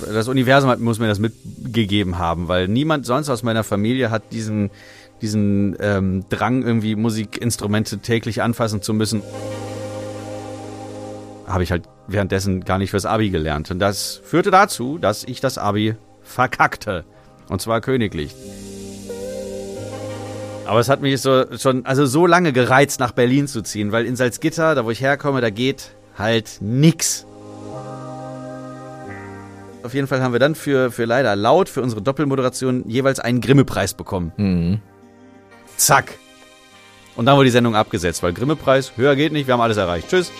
das Universum hat, muss mir das mitgegeben haben, weil niemand sonst aus meiner Familie hat diesen, diesen ähm, Drang, irgendwie Musikinstrumente täglich anfassen zu müssen. Habe ich halt währenddessen gar nicht fürs Abi gelernt. Und das führte dazu, dass ich das Abi verkackte. Und zwar königlich. Aber es hat mich so schon, also so lange gereizt, nach Berlin zu ziehen, weil in Salzgitter, da wo ich herkomme, da geht halt nix. Auf jeden Fall haben wir dann für, für leider laut, für unsere Doppelmoderation jeweils einen Grimme-Preis bekommen. Mhm. Zack. Und dann wurde die Sendung abgesetzt, weil Grimme-Preis, höher geht nicht, wir haben alles erreicht. Tschüss.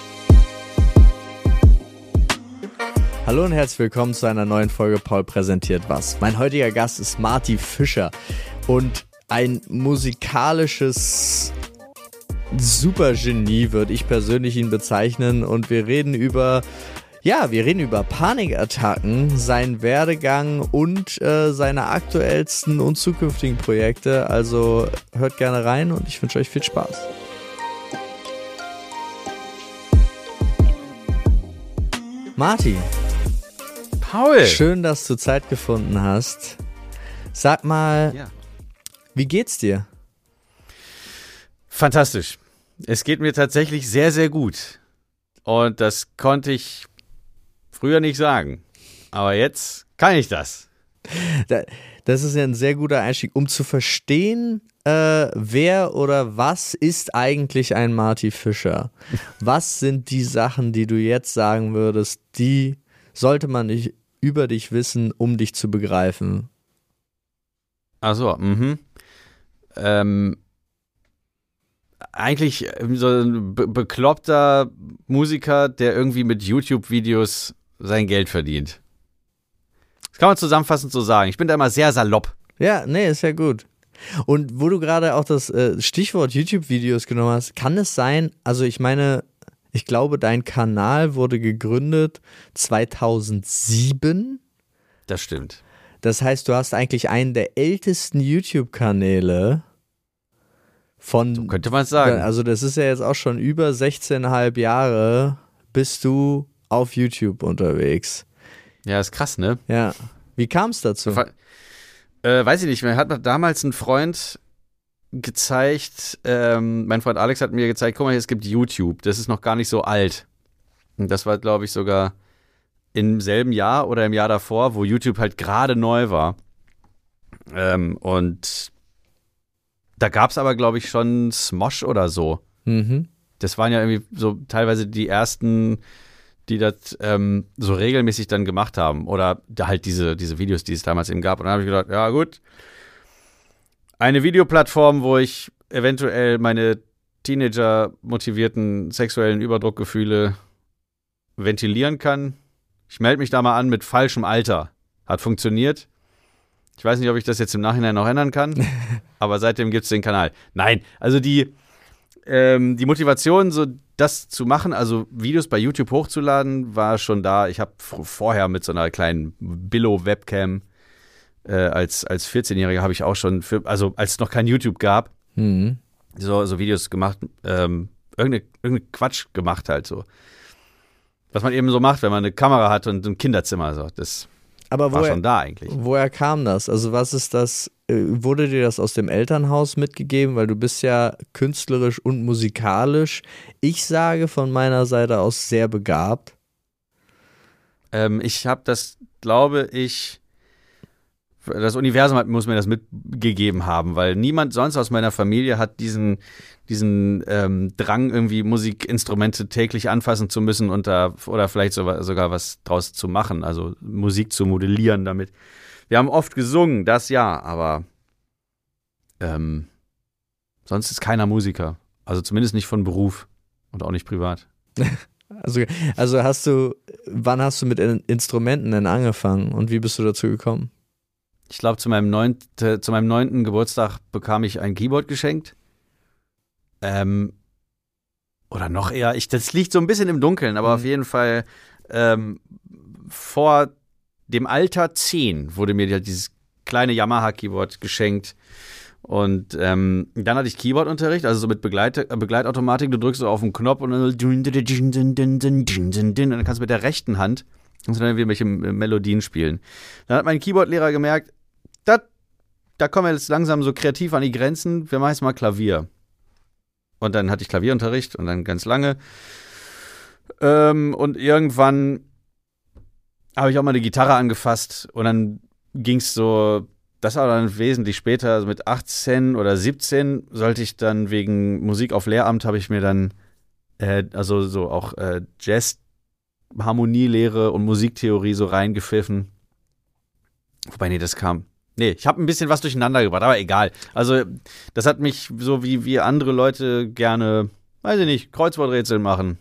Hallo und herzlich willkommen zu einer neuen Folge Paul präsentiert was. Mein heutiger Gast ist Marty Fischer und ein musikalisches Supergenie würde ich persönlich ihn bezeichnen und wir reden über ja, wir reden über Panikattacken, seinen Werdegang und äh, seine aktuellsten und zukünftigen Projekte. Also hört gerne rein und ich wünsche euch viel Spaß. Martin. Paul. Schön, dass du Zeit gefunden hast. Sag mal, ja. wie geht's dir? Fantastisch. Es geht mir tatsächlich sehr, sehr gut. Und das konnte ich früher nicht sagen. Aber jetzt kann ich das. Das ist ja ein sehr guter Einstieg, um zu verstehen, äh, wer oder was ist eigentlich ein Marty Fischer? Was sind die Sachen, die du jetzt sagen würdest, die sollte man nicht über dich wissen, um dich zu begreifen? Achso, mhm. Ähm, eigentlich so ein be bekloppter Musiker, der irgendwie mit YouTube-Videos sein Geld verdient. Das kann man zusammenfassend so sagen. Ich bin da immer sehr salopp. Ja, nee, ist ja gut. Und wo du gerade auch das äh, Stichwort YouTube-Videos genommen hast, kann es sein, also ich meine, ich glaube, dein Kanal wurde gegründet 2007. Das stimmt. Das heißt, du hast eigentlich einen der ältesten YouTube-Kanäle von. So könnte man sagen. Also, das ist ja jetzt auch schon über 16,5 Jahre, bist du auf YouTube unterwegs. Ja, ist krass, ne? Ja. Wie kam es dazu? Äh, weiß ich nicht. Mir hat damals ein Freund gezeigt, ähm, mein Freund Alex hat mir gezeigt, guck mal, es gibt YouTube. Das ist noch gar nicht so alt. Und das war, glaube ich, sogar im selben Jahr oder im Jahr davor, wo YouTube halt gerade neu war. Ähm, und da gab es aber, glaube ich, schon Smosh oder so. Mhm. Das waren ja irgendwie so teilweise die ersten die das ähm, so regelmäßig dann gemacht haben. Oder halt diese, diese Videos, die es damals eben gab. Und dann habe ich gedacht, ja gut, eine Videoplattform, wo ich eventuell meine Teenager motivierten sexuellen Überdruckgefühle ventilieren kann. Ich melde mich da mal an mit falschem Alter. Hat funktioniert. Ich weiß nicht, ob ich das jetzt im Nachhinein noch ändern kann, aber seitdem gibt es den Kanal. Nein, also die, ähm, die Motivation, so das zu machen, also Videos bei YouTube hochzuladen, war schon da. Ich habe vorher mit so einer kleinen Billo-Webcam äh, als, als 14-Jähriger habe ich auch schon, für, also als es noch kein YouTube gab, mhm. so, so Videos gemacht, ähm, irgendeine, irgendeine Quatsch gemacht halt so. Was man eben so macht, wenn man eine Kamera hat und ein Kinderzimmer. So. Das Aber war woher, schon da eigentlich. Woher kam das? Also was ist das äh, wurde dir das aus dem Elternhaus mitgegeben, weil du bist ja künstlerisch und musikalisch. Ich sage von meiner Seite aus sehr begabt. Ähm, ich habe das, glaube ich, das Universum hat, muss mir das mitgegeben haben, weil niemand sonst aus meiner Familie hat diesen, diesen ähm, Drang, irgendwie Musikinstrumente täglich anfassen zu müssen und da, oder vielleicht sogar, sogar was draus zu machen, also Musik zu modellieren damit. Wir haben oft gesungen, das ja, aber ähm, sonst ist keiner Musiker. Also zumindest nicht von Beruf und auch nicht privat. Also, also hast du, wann hast du mit Instrumenten denn angefangen und wie bist du dazu gekommen? Ich glaube, zu, meinem neunte, zu meinem neunten Geburtstag bekam ich ein Keyboard geschenkt. Ähm, oder noch eher, ich, das liegt so ein bisschen im Dunkeln, aber mhm. auf jeden Fall ähm, vor dem Alter 10 wurde mir dieses kleine Yamaha-Keyboard geschenkt. Und ähm, dann hatte ich Keyboard-Unterricht, also so mit Begleit äh, Begleitautomatik. Du drückst so auf den Knopf und dann, und dann kannst du mit der rechten Hand Und dann irgendwelche Melodien spielen. Dann hat mein Keyboard-Lehrer gemerkt, dat, da kommen wir jetzt langsam so kreativ an die Grenzen, wir machen jetzt mal Klavier. Und dann hatte ich Klavierunterricht und dann ganz lange. Ähm, und irgendwann habe ich auch mal eine Gitarre angefasst und dann ging es so, das war dann wesentlich später, also mit 18 oder 17 sollte ich dann wegen Musik auf Lehramt, habe ich mir dann, äh, also so auch äh, Jazz, Harmonielehre und Musiktheorie so reingepfiffen. Wobei, nee, das kam. Nee, ich habe ein bisschen was durcheinander gebracht, aber egal. Also, das hat mich so wie, wie andere Leute gerne, weiß ich nicht, Kreuzworträtsel machen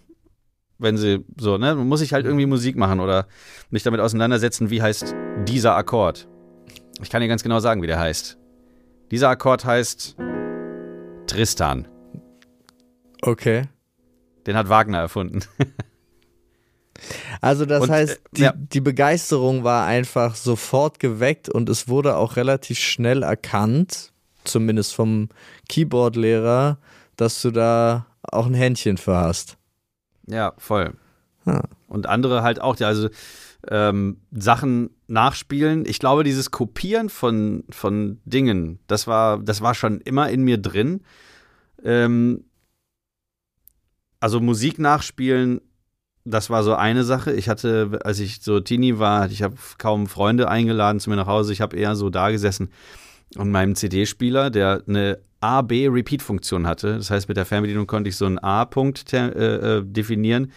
wenn sie so, ne, muss ich halt irgendwie Musik machen oder mich damit auseinandersetzen, wie heißt dieser Akkord. Ich kann dir ganz genau sagen, wie der heißt. Dieser Akkord heißt Tristan. Okay. Den hat Wagner erfunden. Also das und, heißt, äh, die, ja. die Begeisterung war einfach sofort geweckt und es wurde auch relativ schnell erkannt, zumindest vom Keyboard-Lehrer, dass du da auch ein Händchen für hast. Ja, voll. Ja. Und andere halt auch, also ähm, Sachen nachspielen. Ich glaube, dieses Kopieren von, von Dingen, das war, das war schon immer in mir drin. Ähm, also Musik nachspielen, das war so eine Sache. Ich hatte, als ich so Teenie war, ich habe kaum Freunde eingeladen zu mir nach Hause. Ich habe eher so da gesessen und meinem CD-Spieler, der eine A-B-Repeat-Funktion hatte. Das heißt, mit der Fernbedienung konnte ich so einen A-Punkt äh, äh, definieren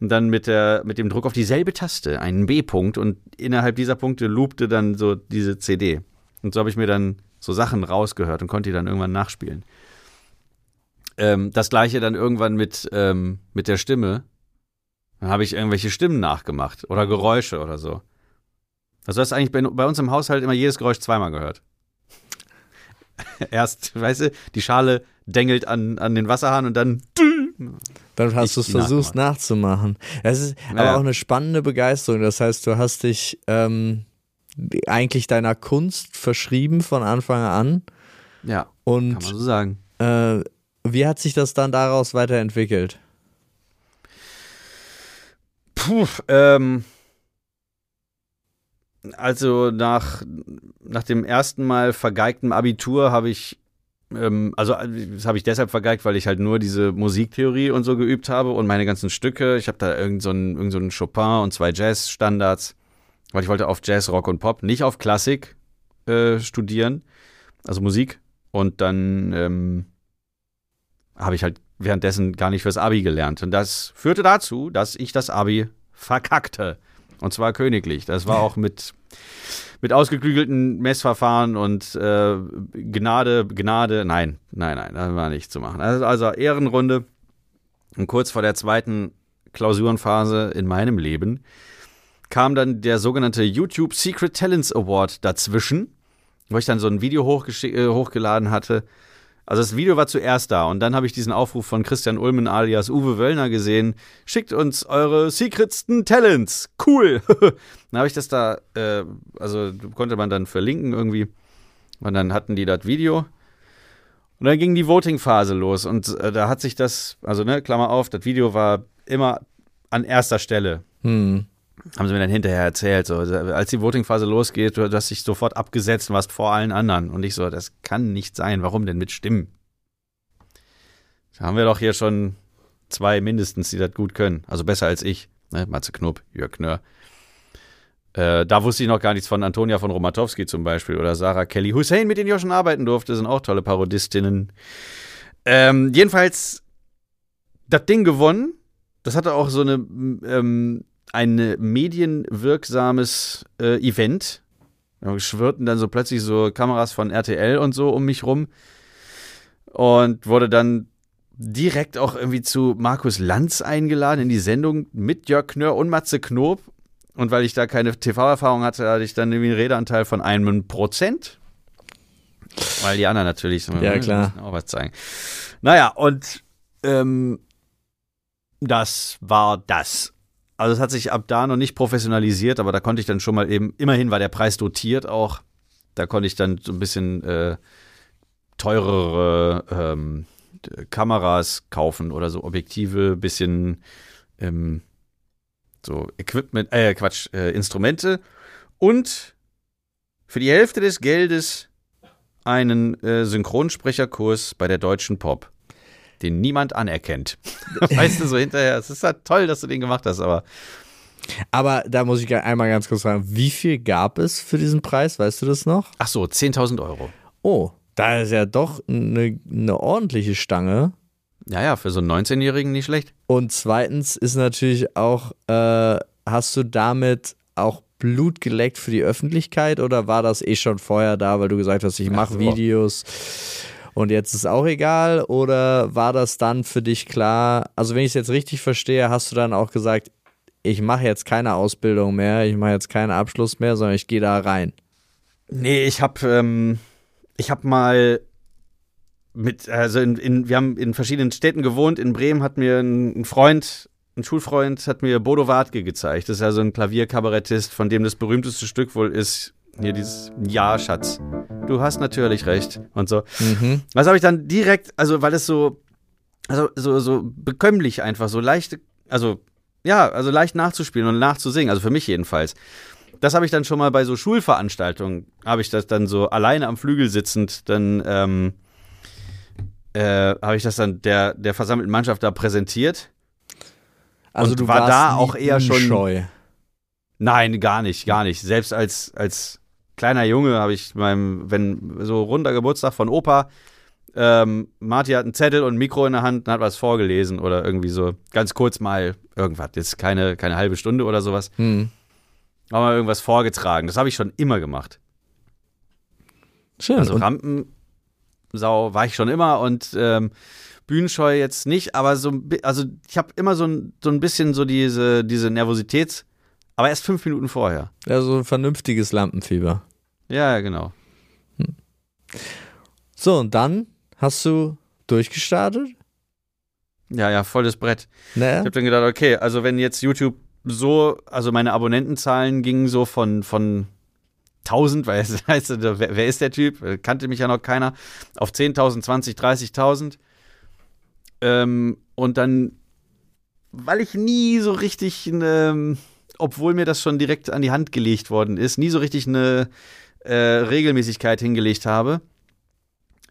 und dann mit, der, mit dem Druck auf dieselbe Taste einen B-Punkt und innerhalb dieser Punkte loopte dann so diese CD. Und so habe ich mir dann so Sachen rausgehört und konnte die dann irgendwann nachspielen. Ähm, das gleiche dann irgendwann mit, ähm, mit der Stimme. Dann habe ich irgendwelche Stimmen nachgemacht oder Geräusche oder so. Also hast eigentlich bei, bei uns im Haushalt immer jedes Geräusch zweimal gehört. Erst, weißt du, die Schale dengelt an, an den Wasserhahn und dann. Dann hast du es versucht nachzumachen. Es ist ja. aber auch eine spannende Begeisterung. Das heißt, du hast dich ähm, eigentlich deiner Kunst verschrieben von Anfang an. Ja. Und, kann man so sagen. Äh, wie hat sich das dann daraus weiterentwickelt? Puh, ähm, also nach, nach dem ersten Mal vergeigten Abitur habe ich, ähm, also das habe ich deshalb vergeigt, weil ich halt nur diese Musiktheorie und so geübt habe und meine ganzen Stücke. Ich habe da irgendeinen so, irgend so Chopin und zwei Jazz-Standards, weil ich wollte auf Jazz, Rock und Pop, nicht auf Klassik äh, studieren, also Musik. Und dann ähm, habe ich halt währenddessen gar nicht fürs Abi gelernt. Und das führte dazu, dass ich das Abi verkackte. Und zwar königlich. Das war auch mit, mit ausgeklügelten Messverfahren und äh, Gnade, Gnade. Nein, nein, nein, das war nicht zu machen. Also, also Ehrenrunde. Und kurz vor der zweiten Klausurenphase in meinem Leben kam dann der sogenannte YouTube Secret Talents Award dazwischen, wo ich dann so ein Video äh, hochgeladen hatte also das Video war zuerst da und dann habe ich diesen Aufruf von Christian Ulmen alias Uwe Wöllner gesehen. Schickt uns eure secretsten Talents. Cool. dann habe ich das da, äh, also konnte man dann verlinken irgendwie. Und dann hatten die das Video. Und dann ging die Voting-Phase los und äh, da hat sich das, also ne, Klammer auf, das Video war immer an erster Stelle. Hm haben sie mir dann hinterher erzählt, so, als die Voting-Phase losgeht, du, hast dich sofort abgesetzt und warst vor allen anderen. Und ich so, das kann nicht sein. Warum denn mit Stimmen? Da haben wir doch hier schon zwei mindestens, die das gut können. Also besser als ich. Ne? Matze Knob, Jörg Knör. Äh, da wusste ich noch gar nichts von Antonia von Romatowski zum Beispiel oder Sarah Kelly Hussein, mit denen ich schon arbeiten durfte, sind auch tolle Parodistinnen. Ähm, jedenfalls das Ding gewonnen. Das hatte auch so eine ähm, ein medienwirksames äh, Event. Da schwirrten dann so plötzlich so Kameras von RTL und so um mich rum. Und wurde dann direkt auch irgendwie zu Markus Lanz eingeladen in die Sendung mit Jörg Knör und Matze Knob. Und weil ich da keine TV-Erfahrung hatte, hatte ich dann irgendwie einen Redeanteil von einem Prozent. Weil die anderen natürlich ja, klar. auch was zeigen. Naja, und ähm, das war das. Also es hat sich ab da noch nicht professionalisiert, aber da konnte ich dann schon mal eben, immerhin war der Preis dotiert auch. Da konnte ich dann so ein bisschen äh, teurere ähm, Kameras kaufen oder so Objektive, bisschen ähm, so Equipment, äh, Quatsch, äh, Instrumente und für die Hälfte des Geldes einen äh, Synchronsprecherkurs bei der Deutschen Pop, den niemand anerkennt. weißt du, so hinterher, es ist halt toll, dass du den gemacht hast, aber Aber da muss ich einmal ganz kurz fragen, wie viel gab es für diesen Preis? Weißt du das noch? ach so, 10.000 Euro. Oh, da ist ja doch eine, eine ordentliche Stange. Ja, ja, für so einen 19-Jährigen nicht schlecht. Und zweitens ist natürlich auch, äh, hast du damit auch Blut geleckt für die Öffentlichkeit oder war das eh schon vorher da, weil du gesagt hast, ich mache. Videos und jetzt ist auch egal? Oder war das dann für dich klar? Also, wenn ich es jetzt richtig verstehe, hast du dann auch gesagt, ich mache jetzt keine Ausbildung mehr, ich mache jetzt keinen Abschluss mehr, sondern ich gehe da rein. Nee, ich hab, ähm, hab mal mit, also in, in, wir haben in verschiedenen Städten gewohnt. In Bremen hat mir ein, Freund, ein Schulfreund, hat mir Bodo Wartke gezeigt. Das ist ja so ein Klavierkabarettist, von dem das berühmteste Stück wohl ist, hier dieses Ja, Schatz. Du hast natürlich recht und so. Mhm. Was habe ich dann direkt, also weil es so, also so, so bekömmlich einfach, so leicht, also ja, also leicht nachzuspielen und nachzusingen, also für mich jedenfalls. Das habe ich dann schon mal bei so Schulveranstaltungen, habe ich das dann so alleine am Flügel sitzend, dann ähm, äh, habe ich das dann der, der versammelten Mannschaft da präsentiert. Also Und du war warst da auch eher schon- scheu. Nein, gar nicht, gar nicht. Selbst als, als kleiner Junge habe ich meinem, wenn so runder Geburtstag von Opa, ähm, Marty hat einen Zettel und ein Mikro in der Hand und hat was vorgelesen oder irgendwie so ganz kurz mal irgendwas. Jetzt keine, keine halbe Stunde oder sowas. Hm. Aber mal irgendwas vorgetragen. Das habe ich schon immer gemacht. Schön. Also Rampensau war ich schon immer und ähm, Bühnenscheu jetzt nicht, aber so, also ich habe immer so ein, so ein bisschen so diese, diese Nervosität, aber erst fünf Minuten vorher. ja, so ein vernünftiges Lampenfieber. Ja, ja, genau. So, und dann hast du durchgestartet? Ja, ja, volles Brett. Ich Ne? habe dann gedacht, okay, also wenn jetzt YouTube so, also meine Abonnentenzahlen gingen so von, von 1000, weil es heißt, wer, wer ist der Typ? Kannte mich ja noch keiner. Auf 10.000, 20, 30.000. Ähm, und dann, weil ich nie so richtig, eine, obwohl mir das schon direkt an die Hand gelegt worden ist, nie so richtig eine äh, Regelmäßigkeit hingelegt habe,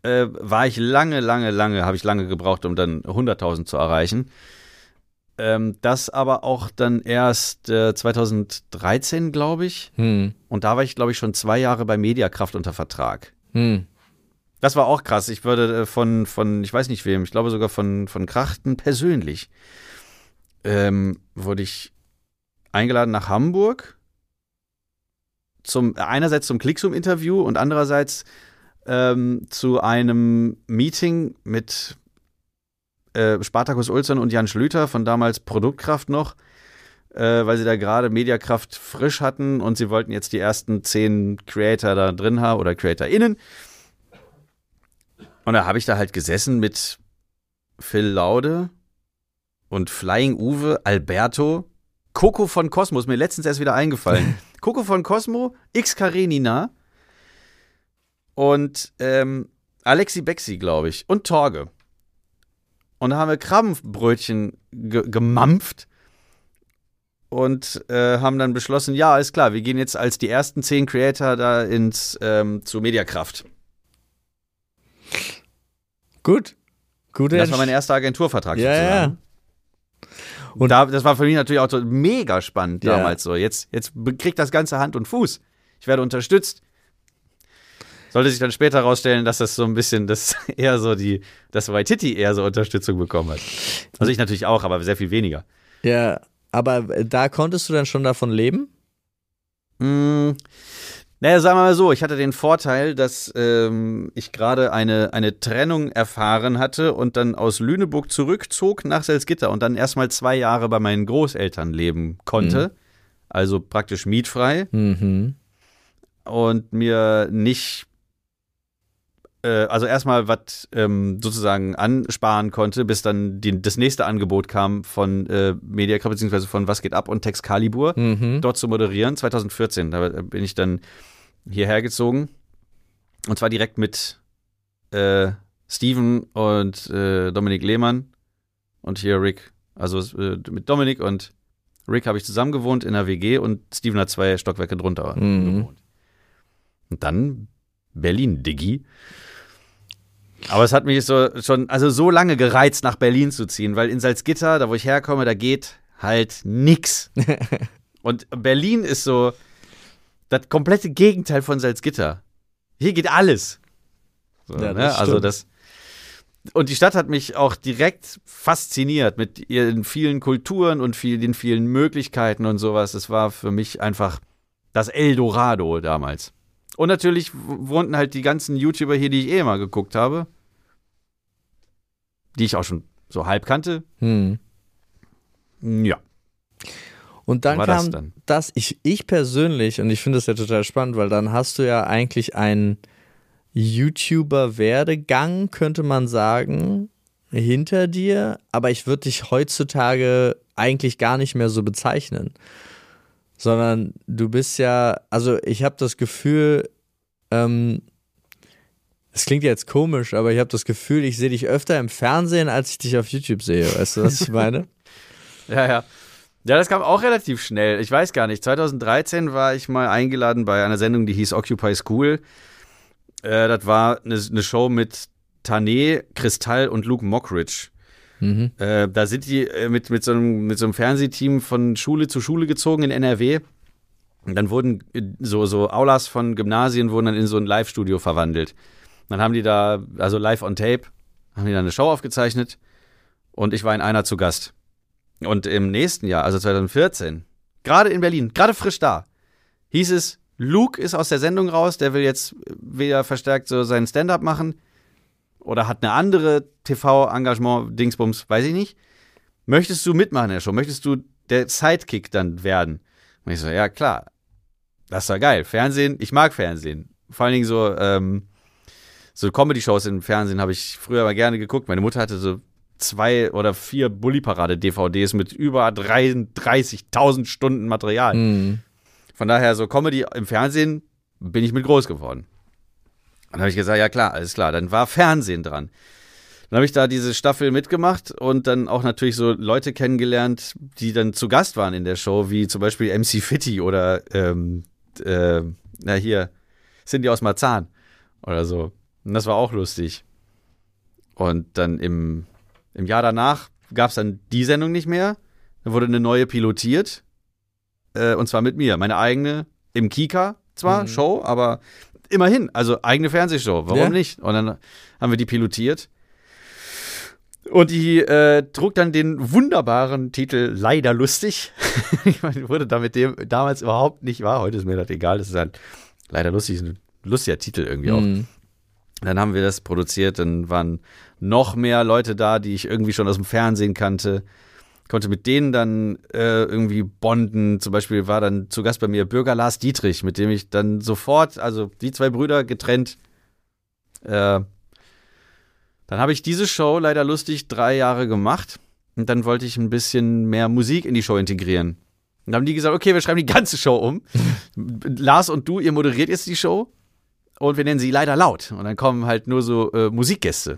äh, war ich lange, lange, lange, habe ich lange gebraucht, um dann 100.000 zu erreichen. Ähm, das aber auch dann erst äh, 2013, glaube ich. Hm. Und da war ich, glaube ich, schon zwei Jahre bei Mediakraft unter Vertrag. Hm. Das war auch krass. Ich wurde äh, von, von, ich weiß nicht wem, ich glaube sogar von, von Krachten persönlich, ähm, wurde ich eingeladen nach Hamburg. Zum, einerseits zum Clicksum-Interview und andererseits ähm, zu einem Meeting mit äh, Spartacus Ulzern und Jan Schlüter von damals Produktkraft noch, äh, weil sie da gerade Mediakraft frisch hatten und sie wollten jetzt die ersten zehn Creator da drin haben oder CreatorInnen. Und da habe ich da halt gesessen mit Phil Laude und Flying Uwe, Alberto, Coco von Cosmo, ist mir letztens erst wieder eingefallen. Coco von Cosmo, X Karenina und ähm, Alexi Bexi, glaube ich, und Torge. Und da haben wir Krabbenbrötchen ge gemampft und äh, haben dann beschlossen, ja, ist klar, wir gehen jetzt als die ersten zehn Creator da ins ähm, zu Mediakraft. Gut. Gute Das war mein erster Agenturvertrag Ja, ja. Und da, das war für mich natürlich auch so mega spannend Ja. damals so. Jetzt, jetzt kriegt das Ganze Hand und Fuß. Ich werde unterstützt. Sollte sich dann später herausstellen, dass das so ein bisschen, das eher so die, dass Waititi eher so Unterstützung bekommen hat. Also ich natürlich auch, aber sehr viel weniger. Ja, aber da konntest du dann schon davon leben? Mm, naja, sagen wir mal so, ich hatte den Vorteil, dass ähm, ich gerade eine, eine Trennung erfahren hatte und dann aus Lüneburg zurückzog nach Salzgitter und dann erstmal zwei Jahre bei meinen Großeltern leben konnte. Also praktisch mietfrei Mhm. und mir nicht, also erstmal was ähm, sozusagen ansparen konnte, bis dann die, das nächste Angebot kam von äh, Mediakraft beziehungsweise von Was geht ab und Texcalibur Mhm. dort zu moderieren, 2014. Da bin ich dann hierher gezogen. Und zwar direkt mit äh, Steven und äh, Dominik Lehmann und hier Rick. Also äh, mit Dominik und Rick habe ich zusammen gewohnt in der WG und Steven hat zwei Stockwerke drunter Mhm. gewohnt. Und dann Berlin, Diggi. Aber es hat mich so schon, also so lange gereizt, nach Berlin zu ziehen, weil in Salzgitter, da wo ich herkomme, da geht halt nix. Und Berlin ist so das komplette Gegenteil von Salzgitter. Hier geht alles. So, Ja, das ne? Also das. Und die Stadt hat mich auch direkt fasziniert mit ihren vielen Kulturen und viel, den vielen Möglichkeiten und sowas. Es war für mich einfach das Eldorado damals. Und natürlich wohnten halt die ganzen YouTuber hier, die ich eh immer geguckt habe. Die ich auch schon so halb kannte. Hm. Ja, Und dann war kam das dann. das, ich, ich persönlich, und ich finde das ja total spannend, weil dann hast du ja eigentlich einen YouTuber-Werdegang, könnte man sagen, hinter dir, aber ich würde dich heutzutage eigentlich gar nicht mehr so bezeichnen. Sondern du bist ja, also ich habe das Gefühl, ähm, es klingt jetzt komisch, aber ich habe das Gefühl, ich sehe dich öfter im Fernsehen, als ich dich auf YouTube sehe. Weißt du, was ich meine? Ja, ja. Ja, das kam auch relativ schnell. Ich weiß gar nicht. 2013 war ich mal eingeladen bei einer Sendung, die hieß Occupy School. Äh, das war eine, eine Show mit Tané, Kristall und Luke Mockridge. Mhm. Äh, da sind die äh, mit, mit, so einem, mit so einem Fernsehteam von Schule zu Schule gezogen in NRW. Und dann wurden äh, so, so Aulas von Gymnasien wurden dann in so ein Live-Studio verwandelt. Dann haben die da, also live on tape, haben die da eine Show aufgezeichnet und ich war in einer zu Gast. Und im nächsten Jahr, also 2014, gerade in Berlin, gerade frisch da, hieß es, Luke ist aus der Sendung raus, der will jetzt wieder verstärkt so seinen Stand-up machen oder hat eine andere TV-Engagement-Dingsbums, weiß ich nicht. Möchtest du mitmachen in der Show? Möchtest du der Sidekick dann werden? Und ich so, ja klar, das war geil. Fernsehen, ich mag Fernsehen. Vor allen Dingen so, ähm, so Comedy-Shows im Fernsehen habe ich früher mal gerne geguckt. Meine Mutter hatte so zwei oder vier Bully-Parade-DVDs mit über 33.000 Stunden Material. Mhm. Von daher, so Comedy im Fernsehen bin ich mit groß geworden. Dann habe ich gesagt, ja klar, alles klar. Dann war Fernsehen dran. Dann habe ich da diese Staffel mitgemacht und dann auch natürlich so Leute kennengelernt, die dann zu Gast waren in der Show, wie zum Beispiel MC Fitty oder ähm, äh, na hier, Cindy aus Marzahn oder so. Und das war auch lustig. Und dann im, im Jahr danach gab es dann die Sendung nicht mehr. Dann wurde eine neue pilotiert. Äh, und zwar mit mir. Meine eigene im Kika zwar, Mhm. Show, aber immerhin, also eigene Fernsehshow. Warum Ja. nicht? Und dann haben wir die pilotiert. Und die äh, trug dann den wunderbaren Titel Leider lustig. ich meine, wurde damit dem damals überhaupt nicht wahr. Heute ist mir das egal. Das ist halt leider lustig, ist ein lustiger Titel irgendwie auch. Mhm. Dann haben wir das produziert, dann waren noch mehr Leute da, die ich irgendwie schon aus dem Fernsehen kannte. Konnte mit denen dann äh, irgendwie bonden. Zum Beispiel war dann zu Gast bei mir Bürger Lars Dietrich, mit dem ich dann sofort, also die zwei Brüder getrennt. Äh, dann habe ich diese Show leider lustig drei Jahre gemacht. Und dann wollte ich ein bisschen mehr Musik in die Show integrieren. Und dann haben die gesagt, okay, wir schreiben die ganze Show um. Lars und du, ihr moderiert jetzt die Show und wir nennen sie leider laut. Und dann kommen halt nur so äh, Musikgäste.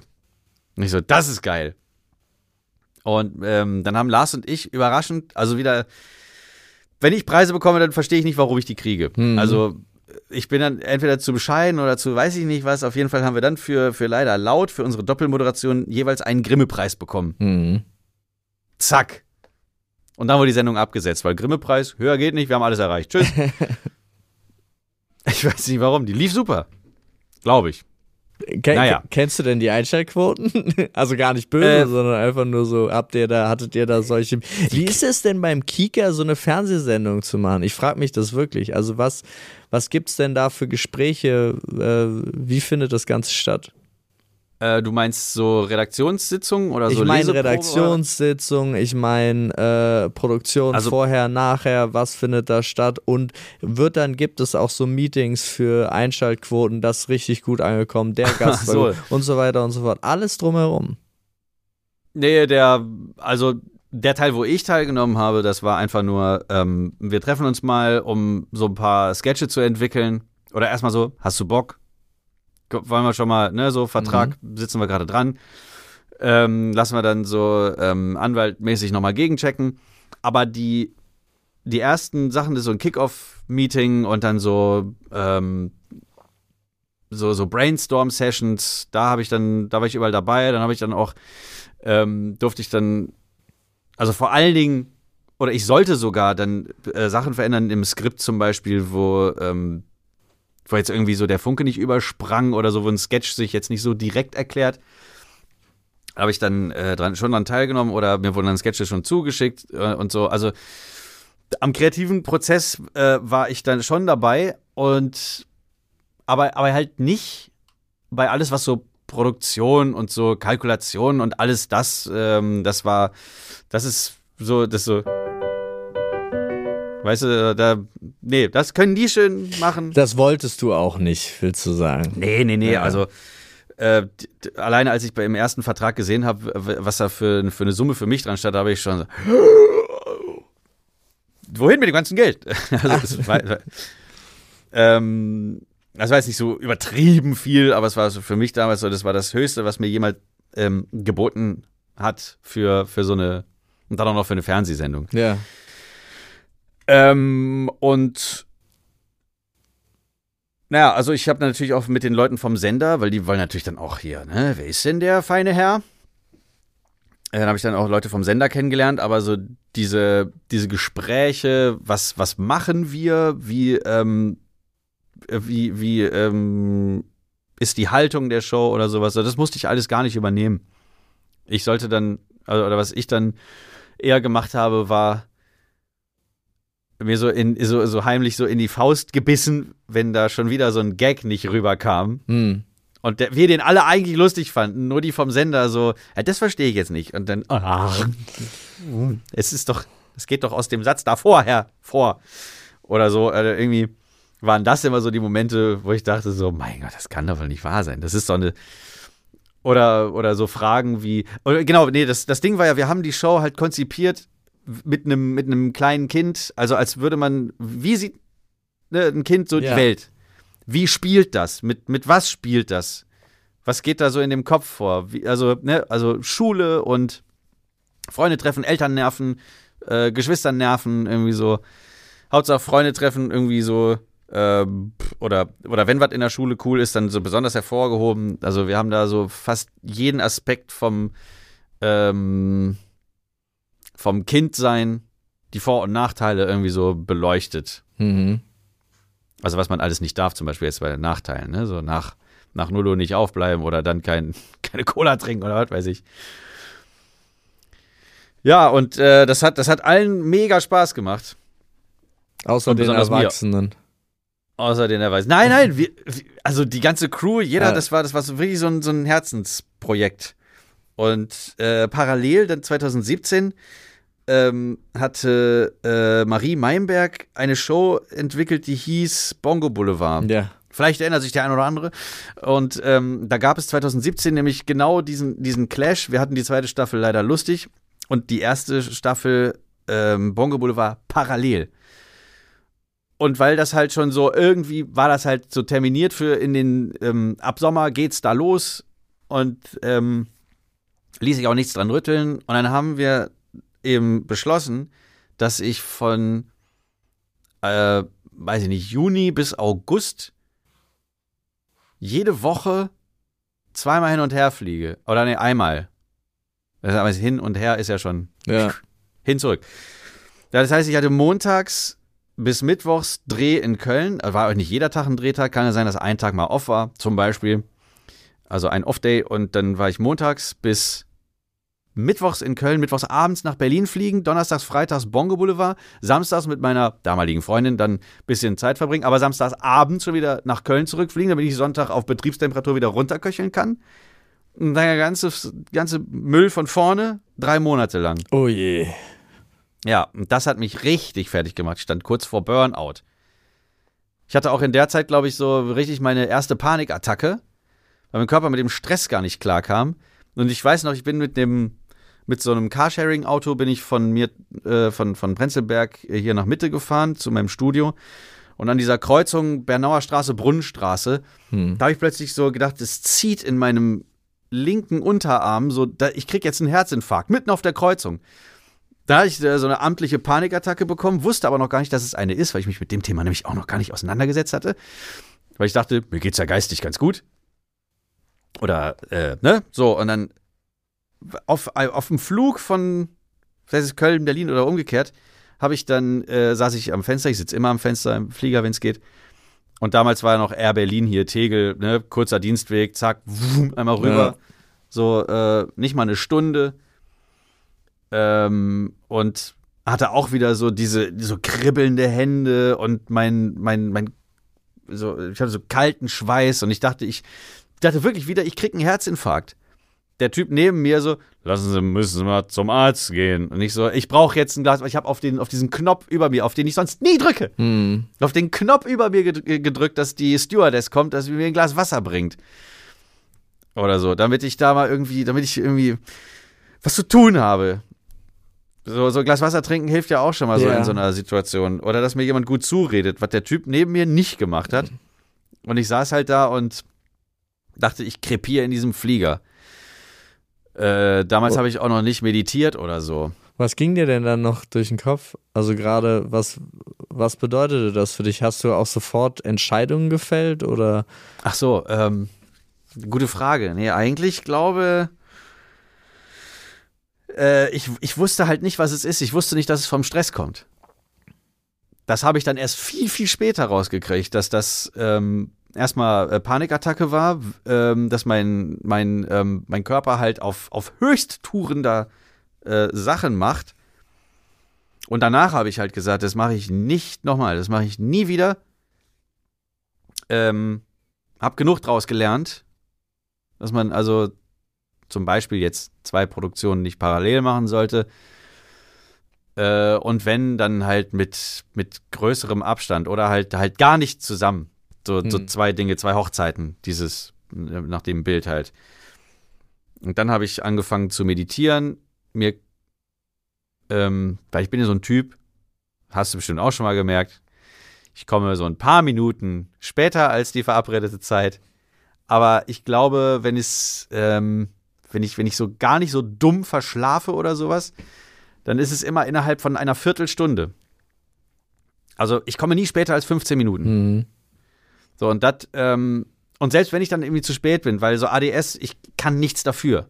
Und ich so, das ist geil. Und ähm, dann haben Lars und ich überraschend, also wieder, wenn ich Preise bekomme, dann verstehe ich nicht, warum ich die kriege. Mhm. Also ich bin dann entweder zu bescheiden oder zu weiß ich nicht was. Auf jeden Fall haben wir dann für, für leider laut, für unsere Doppelmoderation jeweils einen Grimme-Preis bekommen. Mhm. Zack. Und dann wurde die Sendung abgesetzt, weil Grimme-Preis, höher geht nicht, wir haben alles erreicht. Tschüss. ich weiß nicht warum, die lief super. Glaube ich. Ken, Naja. Kennst du denn die Einschaltquoten? also gar nicht böse, Äh, sondern einfach nur so, habt ihr da, hattet ihr da solche. Wie ist es denn beim Kika, so eine Fernsehsendung zu machen? Ich frage mich das wirklich. Also was, was gibt's denn da für Gespräche? Äh, wie findet das Ganze statt? Äh, du meinst so Redaktionssitzungen oder ich so meine Leseprobe? Redaktionssitzung, ich meine äh, Produktion Also- vorher, nachher, was findet da statt und wird dann gibt es auch so Meetings für Einschaltquoten, das richtig gut angekommen, der Gast so. und so weiter und so fort. Alles drumherum. Nee, der, also der Teil, wo ich teilgenommen habe, das war einfach nur, ähm, wir treffen uns mal, um so ein paar Sketche zu entwickeln. Oder erstmal so, hast du Bock? Wollen wir schon mal, ne, so Vertrag, sitzen wir gerade dran. Ähm, lassen wir dann so ähm, anwaltmäßig nochmal gegenchecken. Aber die die ersten Sachen, das ist so ein Kick-Off-Meeting und dann so, ähm, so, so Brainstorm-Sessions, da habe ich dann, da war ich überall dabei, dann habe ich dann auch, ähm, durfte ich dann, also vor allen Dingen, oder ich sollte sogar dann äh, Sachen verändern im Skript zum Beispiel, wo, wo jetzt irgendwie so der Funke nicht übersprang oder so, wo ein Sketch sich jetzt nicht so direkt erklärt. Habe ich dann äh, dran, schon dran teilgenommen oder mir wurden dann Sketche schon zugeschickt äh, und so. Also am kreativen Prozess äh, war ich dann schon dabei und aber, aber halt nicht bei alles, was so Produktion und so Kalkulation und alles das, ähm, das war, das ist so, das so. Weißt du, da, nee, das können die schön machen. Das wolltest du auch nicht, willst du sagen? Nee, nee, nee, Ja. also äh, alleine als ich bei im ersten Vertrag gesehen habe, was da für, für eine Summe für mich dran stand, habe ich schon so, wohin mit dem ganzen Geld? also, das, war, ähm, das war jetzt nicht so übertrieben viel, aber es war so für mich damals so, das war das Höchste, was mir jemand ähm, geboten hat für, für so eine, und dann auch noch für eine Fernsehsendung. Ja. Ähm, und naja, also ich habe natürlich auch mit den Leuten vom Sender, weil die wollen natürlich dann auch hier, ne, wer ist denn der feine Herr? Äh, Dann habe ich dann auch Leute vom Sender kennengelernt, aber so diese, diese Gespräche, was, was machen wir, wie, ähm, äh, wie, wie ähm, ist die Haltung der Show oder sowas, das musste ich alles gar nicht übernehmen. Ich sollte dann, also, oder was ich dann eher gemacht habe, war mir so, in, so, so heimlich so in die Faust gebissen, wenn da schon wieder so ein Gag nicht rüberkam. Hm. Und der, wir den alle eigentlich lustig fanden, nur die vom Sender so, ja, das verstehe ich jetzt nicht. Und dann, ah, es ist doch, es geht doch aus dem Satz davor hervor. Oder so, also irgendwie waren das immer so die Momente, wo ich dachte so, mein Gott, das kann doch wohl nicht wahr sein. Das ist so eine, oder, oder so Fragen wie, oder genau, nee, das, das Ding war ja, wir haben die Show halt konzipiert mit einem mit einem kleinen Kind, also als würde man, wie sieht ne, ein Kind so Ja. die Welt? Wie spielt das? Mit, mit was spielt das? Was geht da so in dem Kopf vor? Wie, also, ne, also Schule und Freunde treffen, Eltern nerven, äh, Geschwistern nerven, irgendwie so. Hauptsache Freunde treffen, irgendwie so. ähm, oder, oder wenn was in der Schule cool ist, dann so besonders hervorgehoben. Also wir haben da so fast jeden Aspekt vom, ähm, vom Kindsein, die Vor- und Nachteile irgendwie so beleuchtet. Mhm. Also was man alles nicht darf, zum Beispiel jetzt bei den Nachteilen, ne? So nach, nach 0 Uhr nicht aufbleiben oder dann kein, keine Cola trinken oder was weiß ich. Ja, und äh, das, hat, das hat allen mega Spaß gemacht. Außer den besonders mir. Erwachsenen. Außer den er weiß. Nein, nein, wir- also die ganze Crew, jeder, Ja. das war, das war so wirklich so ein, so ein Herzensprojekt. Und äh, parallel, dann 2017, ähm, hatte äh, Marie Meinberg eine Show entwickelt, die hieß Bongo Boulevard. Ja. Vielleicht erinnert sich der ein oder andere. Und ähm, da gab es 2017 nämlich genau diesen, diesen Clash. Wir hatten die zweite Staffel leider lustig und die erste Staffel ähm, Bongo Boulevard parallel. Und weil das halt schon so irgendwie war das halt so terminiert für in den ähm, ab Sommer geht's da los und ähm, ließ sich auch nichts dran rütteln. Und dann haben wir eben beschlossen, dass ich von äh, weiß ich nicht, Juni bis August jede Woche zweimal hin und her fliege. Oder nee, einmal. Das heißt, hin und her ist ja schon Ja. hin zurück. Ja, das heißt, ich hatte montags bis mittwochs Dreh in Köln. War auch nicht jeder Tag ein Drehtag. Kann ja sein, dass ein Tag mal off war, zum Beispiel. Also ein Off-Day. Und dann war ich montags bis mittwochs in Köln, mittwochs abends nach Berlin fliegen, donnerstags, freitags Bongo Boulevard, samstags mit meiner damaligen Freundin dann ein bisschen Zeit verbringen, aber samstags abends schon wieder nach Köln zurückfliegen, damit ich Sonntag auf Betriebstemperatur wieder runterköcheln kann. Und dann der ganze, ganze Müll von vorne, drei Monate lang. Oh je. Ja, und das hat mich richtig fertig gemacht. Ich stand kurz vor Burnout. Ich hatte auch in der Zeit, glaube ich, so richtig meine erste Panikattacke, weil mein Körper mit dem Stress gar nicht klarkam. Und ich weiß noch, ich bin mit dem mit so einem Carsharing-Auto bin ich von mir äh, von von Prenzlberg hier nach Mitte gefahren zu meinem Studio und an dieser Kreuzung Bernauer Straße Brunnenstraße Hm. da habe ich plötzlich so gedacht, es zieht in meinem linken Unterarm so, da, ich krieg jetzt einen Herzinfarkt mitten auf der Kreuzung. Da hatte ich äh, so eine amtliche Panikattacke bekommen, wusste aber noch gar nicht, dass es eine ist, weil ich mich mit dem Thema nämlich auch noch gar nicht auseinandergesetzt hatte. Weil ich dachte, mir geht's ja geistig ganz gut. Oder, äh, ne? So, und dann auf, auf dem Flug von, weiß ich, Köln, Berlin oder umgekehrt, habe ich dann, äh, saß ich am Fenster, ich sitze immer am Fenster im Flieger, wenn es geht. Und damals war ja noch Air Berlin hier, Tegel, ne, kurzer Dienstweg, zack, wum, einmal rüber. Ja. So, äh, nicht mal eine Stunde. Ähm, und hatte auch wieder so diese so kribbelnde Hände und mein, mein, mein, so, ich hatte so kalten Schweiß und ich dachte, ich dachte wirklich wieder, ich krieg einen Herzinfarkt der Typ neben mir so, lassen Sie, müssen Sie mal zum Arzt gehen. Und ich so, ich brauche jetzt ein Glas, weil ich habe auf, auf diesen Knopf über mir, auf den ich sonst nie drücke, hm. auf den Knopf über mir gedrückt, dass die Stewardess kommt, dass sie mir ein Glas Wasser bringt. Oder so, damit ich da mal irgendwie, damit ich irgendwie was zu tun habe. So, so ein Glas Wasser trinken hilft ja auch schon mal so in so einer Situation. Oder dass mir jemand gut zuredet, was der Typ neben mir nicht gemacht hat. Und ich saß halt da und dachte, ich krepiere in diesem Flieger. Äh, damals oh. habe ich auch noch nicht meditiert oder so. Was ging dir denn dann noch durch den Kopf? Also gerade, was, was bedeutete das für dich? Hast du auch sofort Entscheidungen gefällt oder? Ach so, ähm, gute Frage. Nee, eigentlich glaube äh, ich, ich wusste halt nicht, was es ist. Ich wusste nicht, dass es vom Stress kommt. Das habe ich dann erst viel, viel später rausgekriegt, dass das ähm, erstmal äh, Panikattacke war, ähm, dass mein, mein, ähm, mein Körper halt auf, auf höchsttourender äh, Sachen macht. Und danach habe ich halt gesagt, das mache ich nicht nochmal, das mache ich nie wieder. Ähm, hab genug draus gelernt, dass man also zum Beispiel jetzt zwei Produktionen nicht parallel machen sollte. Äh, und wenn, dann halt mit, mit größerem Abstand oder halt, halt gar nicht zusammen. So, hm. so zwei Dinge, zwei Hochzeiten, dieses, nach dem Bild halt. Und dann habe ich angefangen zu meditieren, mir, ähm, weil ich bin ja so ein Typ, hast du bestimmt auch schon mal gemerkt, ich komme so ein paar Minuten später als die verabredete Zeit. Aber ich glaube, wenn es, ähm, wenn ich, wenn ich so gar nicht so dumm verschlafe oder sowas, dann ist es immer innerhalb von einer Viertelstunde. Also ich komme nie später als 15 Minuten. Mhm. So, und das, ähm, und selbst wenn ich dann irgendwie zu spät bin, weil so ADS, ich kann nichts dafür.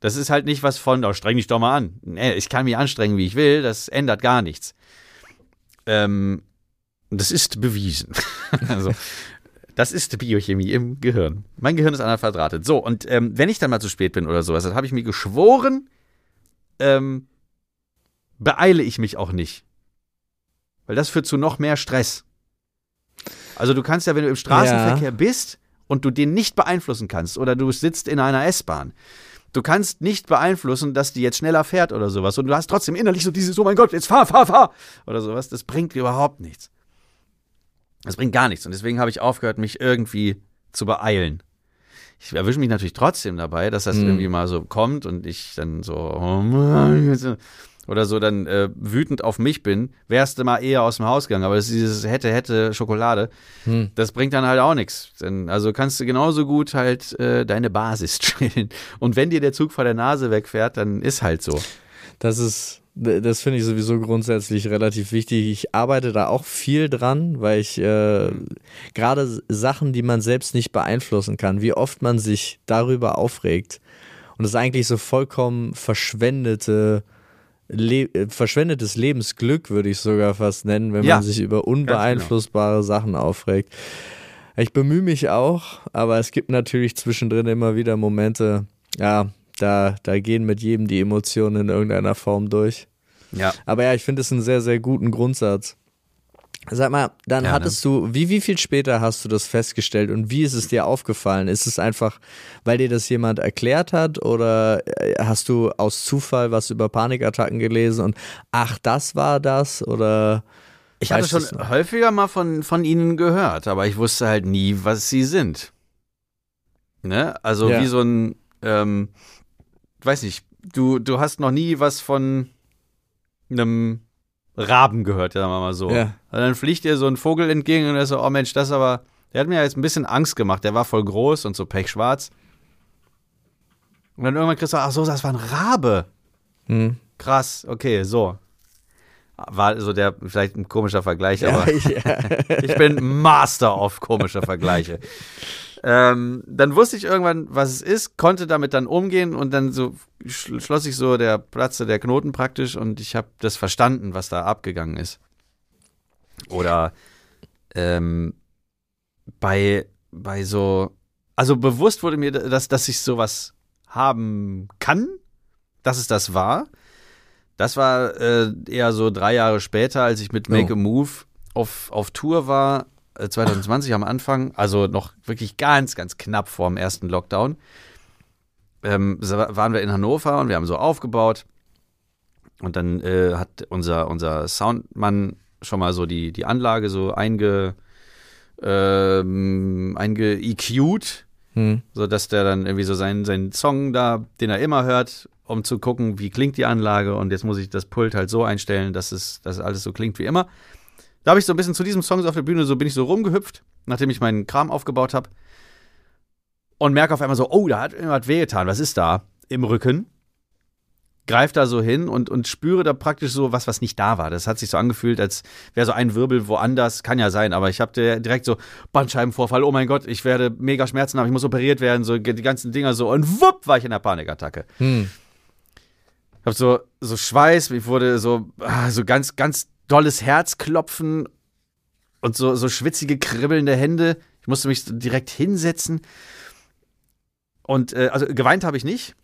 Das ist halt nicht was von, oh, streng dich doch mal an. Nee, ich kann mich anstrengen, wie ich will, das ändert gar nichts. Ähm, das ist bewiesen. also, das ist Biochemie im Gehirn. Mein Gehirn ist anders verdrahtet. So, und ähm, wenn ich dann mal zu spät bin oder sowas, dann habe ich mir geschworen, ähm, beeile ich mich auch nicht. Weil das führt zu noch mehr Stress. Also du kannst ja, wenn du im Straßenverkehr ja. bist und du den nicht beeinflussen kannst oder du sitzt in einer S-Bahn, du kannst nicht beeinflussen, dass die jetzt schneller fährt oder sowas und du hast trotzdem innerlich so dieses, oh mein Gott, jetzt fahr, fahr, fahr oder sowas, das bringt überhaupt nichts. Das bringt gar nichts und deswegen habe ich aufgehört, mich irgendwie zu beeilen. Ich erwische mich natürlich trotzdem dabei, dass das mhm. irgendwie mal so kommt und ich dann so, oh oder so dann äh, wütend auf mich bin, wärst du mal eher aus dem Haus gegangen. Aber das ist dieses hätte, hätte Schokolade, hm. das bringt dann halt auch nichts. Also kannst du genauso gut halt äh, deine Basis chillen. Und wenn dir der Zug vor der Nase wegfährt, dann ist halt so. Das ist, das finde ich sowieso grundsätzlich relativ wichtig. Ich arbeite da auch viel dran, weil ich äh, gerade Sachen, die man selbst nicht beeinflussen kann, wie oft man sich darüber aufregt. Und das ist eigentlich so vollkommen verschwendete Le äh, verschwendetes Lebensglück, würde ich sogar fast nennen, wenn ja, man sich über unbeeinflussbare genau. Sachen aufregt. Ich bemühe mich auch, aber es gibt natürlich zwischendrin immer wieder Momente, ja, da, da gehen mit jedem die Emotionen in irgendeiner Form durch. Ja. Aber ja, ich finde es einen sehr, sehr guten Grundsatz. Sag mal, dann ja, hattest ne? du, wie, wie viel später hast du das festgestellt und wie ist es dir aufgefallen? Ist es einfach, weil dir das jemand erklärt hat oder äh, hast du aus Zufall was über Panikattacken gelesen und ach, das war das oder? Ich hatte schon häufiger mal von, von ihnen gehört, aber ich wusste halt nie, was sie sind. Ne? Also ja. wie so ein, ähm, weiß nicht, du, du hast noch nie was von einem Raben gehört, sagen wir mal so. Ja. Und dann fliegt dir so ein Vogel entgegen und er so, oh Mensch, das aber, der hat mir jetzt ein bisschen Angst gemacht. Der war voll groß und so pechschwarz. Und dann irgendwann kriegst du, ach so, das war ein Rabe. Hm. krass, okay, so. War so der, vielleicht ein komischer Vergleich, Ja, aber ja. ich bin Master of komische Vergleiche. Ähm, dann wusste ich irgendwann, was es ist, konnte damit dann umgehen und dann so sch schloss sich so der Platze der Knoten praktisch und ich habe das verstanden, was da abgegangen ist. Oder ähm, bei, bei so, also bewusst wurde mir, dass, dass ich sowas haben kann, dass es das war. Das war äh, eher so drei Jahre später, als ich mit Make Oh. a Move auf, auf Tour war, äh, 2020 am Anfang, also noch wirklich ganz, ganz knapp vor dem ersten Lockdown. Ähm, waren wir in Hannover und wir haben so aufgebaut. Und dann äh, hat unser, unser Soundmann schon mal so die, die Anlage so einge, ähm, einge-EQ'd, Hm. so dass der dann irgendwie so seinen, seinen Song da, den er immer hört, um zu gucken, wie klingt die Anlage und jetzt muss ich das Pult halt so einstellen, dass es, dass alles so klingt wie immer. Da habe ich so ein bisschen zu diesem Song so auf der Bühne, so bin ich so rumgehüpft, nachdem ich meinen Kram aufgebaut habe und merke auf einmal so, oh, da hat irgendwas wehgetan, was ist da im Rücken? Greif da so hin und, und spüre da praktisch so was, was nicht da war. Das hat sich so angefühlt, als wäre so ein Wirbel woanders. Kann ja sein, aber ich habe direkt so Bandscheibenvorfall. Oh mein Gott, ich werde mega Schmerzen haben, ich muss operiert werden, so die ganzen Dinger so. Und wupp, war ich in der Panikattacke. Hm. Ich habe so, so Schweiß, ich wurde so, ah, so ganz, ganz dolles Herzklopfen und so, so schwitzige, kribbelnde Hände. Ich musste mich direkt hinsetzen. Und äh, also geweint habe ich nicht.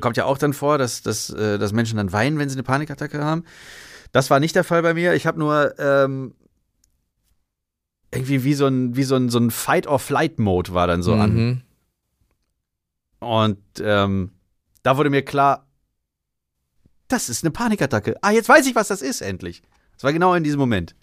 Kommt ja auch dann vor, dass, dass, äh, dass Menschen dann weinen, wenn sie eine Panikattacke haben. Das war nicht der Fall bei mir. Ich habe nur ähm, irgendwie wie so ein, wie so ein, so ein Fight-or-Flight-Mode war dann so an. Mhm. Und ähm, da wurde mir klar, das ist eine Panikattacke. Ah, jetzt weiß ich, was das ist, endlich. Das war genau in diesem Moment.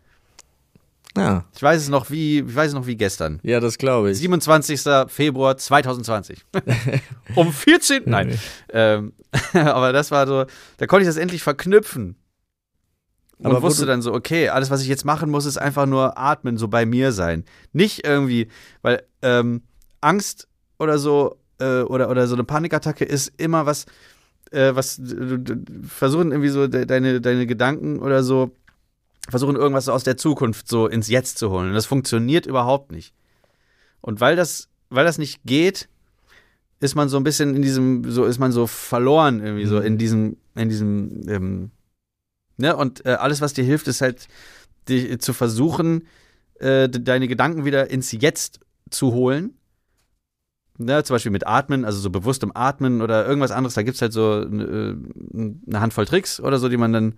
Ja. Ich weiß es noch wie, ich weiß es noch wie gestern. ja, das glaube ich. 27. Februar 2020. um 14. Nein. Ähm, aber das war so, da konnte ich das endlich verknüpfen. Und Aber wusste dann so, okay, alles, was ich jetzt machen muss, ist einfach nur atmen, so bei mir sein. Nicht irgendwie, weil ähm, Angst oder so äh, oder, oder so eine Panikattacke ist immer was, äh, was versuchen irgendwie so de deine, deine Gedanken oder so, versuchen irgendwas so aus der Zukunft so ins Jetzt zu holen. Und das funktioniert überhaupt nicht. Und weil das, weil das nicht geht, ist man so ein bisschen in diesem, so ist man so verloren irgendwie so Mhm. in diesem, in diesem, ähm, ne? Und äh, alles, was dir hilft, ist halt, dich zu versuchen, äh, de- deine Gedanken wieder ins Jetzt zu holen. Ne, zum Beispiel mit Atmen, also so bewusstem Atmen oder irgendwas anderes. Da gibt es halt so äh, eine Handvoll Tricks oder so, die man dann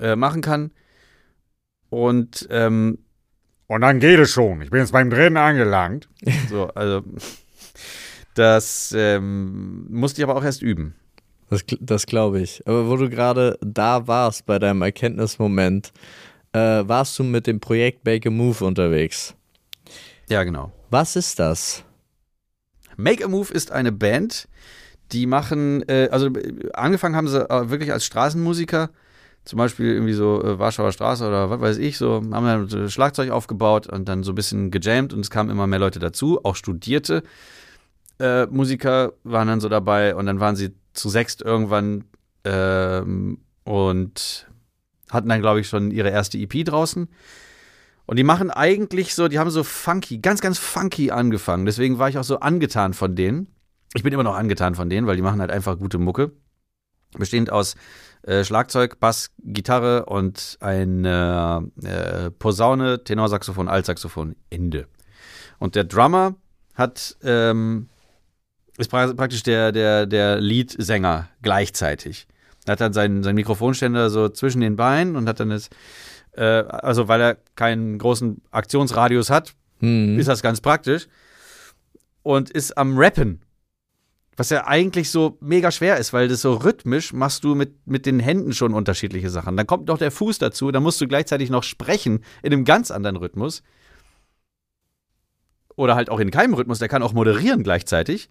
äh, machen kann. Und ähm, Und dann geht es schon. Ich bin jetzt beim Drehen angelangt. so, also das ähm, musste ich aber auch erst üben. Das, das glaube ich. Aber wo du gerade da warst bei deinem Erkenntnismoment, äh, warst du mit dem Projekt Make a Move unterwegs. Ja, genau. Was ist das? Make a Move ist eine Band, die machen, äh, also äh, angefangen haben sie äh, wirklich als Straßenmusiker, zum Beispiel irgendwie so äh, Warschauer Straße oder was weiß ich, so haben dann so Schlagzeug aufgebaut und dann so ein bisschen gejammt und es kamen immer mehr Leute dazu, auch studierte äh, Musiker waren dann so dabei und dann waren sie zu sechst irgendwann ähm, und hatten dann, glaube ich, schon ihre erste EP draußen. Und die machen eigentlich so, die haben so funky, ganz, ganz funky angefangen. Deswegen war ich auch so angetan von denen. Ich bin immer noch angetan von denen, weil die machen halt einfach gute Mucke. Bestehend aus äh, Schlagzeug, Bass, Gitarre und eine äh, Posaune, Tenorsaxophon, Altsaxophon, Ende. Und der Drummer hat, ähm, ist pra praktisch der, der, der Leadsänger gleichzeitig. Er hat dann seinen, seinen Mikrofonständer so zwischen den Beinen und hat dann das, äh, also weil er keinen großen Aktionsradius hat, Hm. ist das ganz praktisch. Und ist am Rappen. Was ja eigentlich so mega schwer ist, weil das so rhythmisch machst du mit, mit den Händen schon unterschiedliche Sachen. Dann kommt noch der Fuß dazu, dann musst du gleichzeitig noch sprechen in einem ganz anderen Rhythmus. Oder halt auch in keinem Rhythmus, der kann auch moderieren gleichzeitig.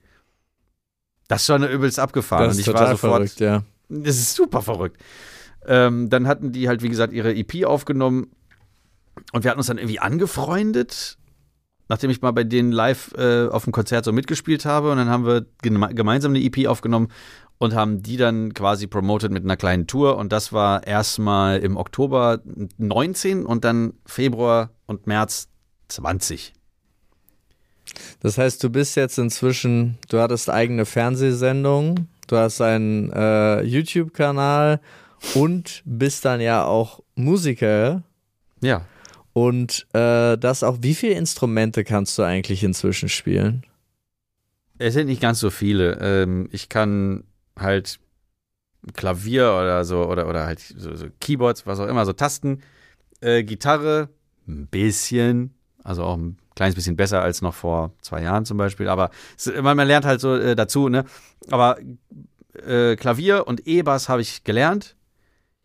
Das ist schon übelst abgefahren. das Und ist ich total war sofort, verrückt, ja. das ist super verrückt. Ähm, dann hatten die halt, wie gesagt, ihre EP aufgenommen und wir hatten uns dann irgendwie angefreundet nachdem ich mal bei denen live äh, auf dem Konzert so mitgespielt habe. Und dann haben wir geme gemeinsam eine EP aufgenommen und haben die dann quasi promoted mit einer kleinen Tour. Und das war erstmal im Oktober 19 und dann Februar und März 20. Das heißt, du bist jetzt inzwischen, du hattest eigene Fernsehsendungen, du hast einen äh, YouTube-Kanal und bist dann ja auch Musiker. Ja. Und äh, das auch, wie viele Instrumente kannst du eigentlich inzwischen spielen? Es sind nicht ganz so viele. Ähm, ich kann halt Klavier oder so oder, oder halt so, so Keyboards, was auch immer, so Tasten, äh, Gitarre, ein bisschen, also auch ein kleines bisschen besser als noch vor zwei Jahren zum Beispiel, aber es, man, man lernt halt so äh, dazu, ne? Aber äh, Klavier und E-Bass habe ich gelernt.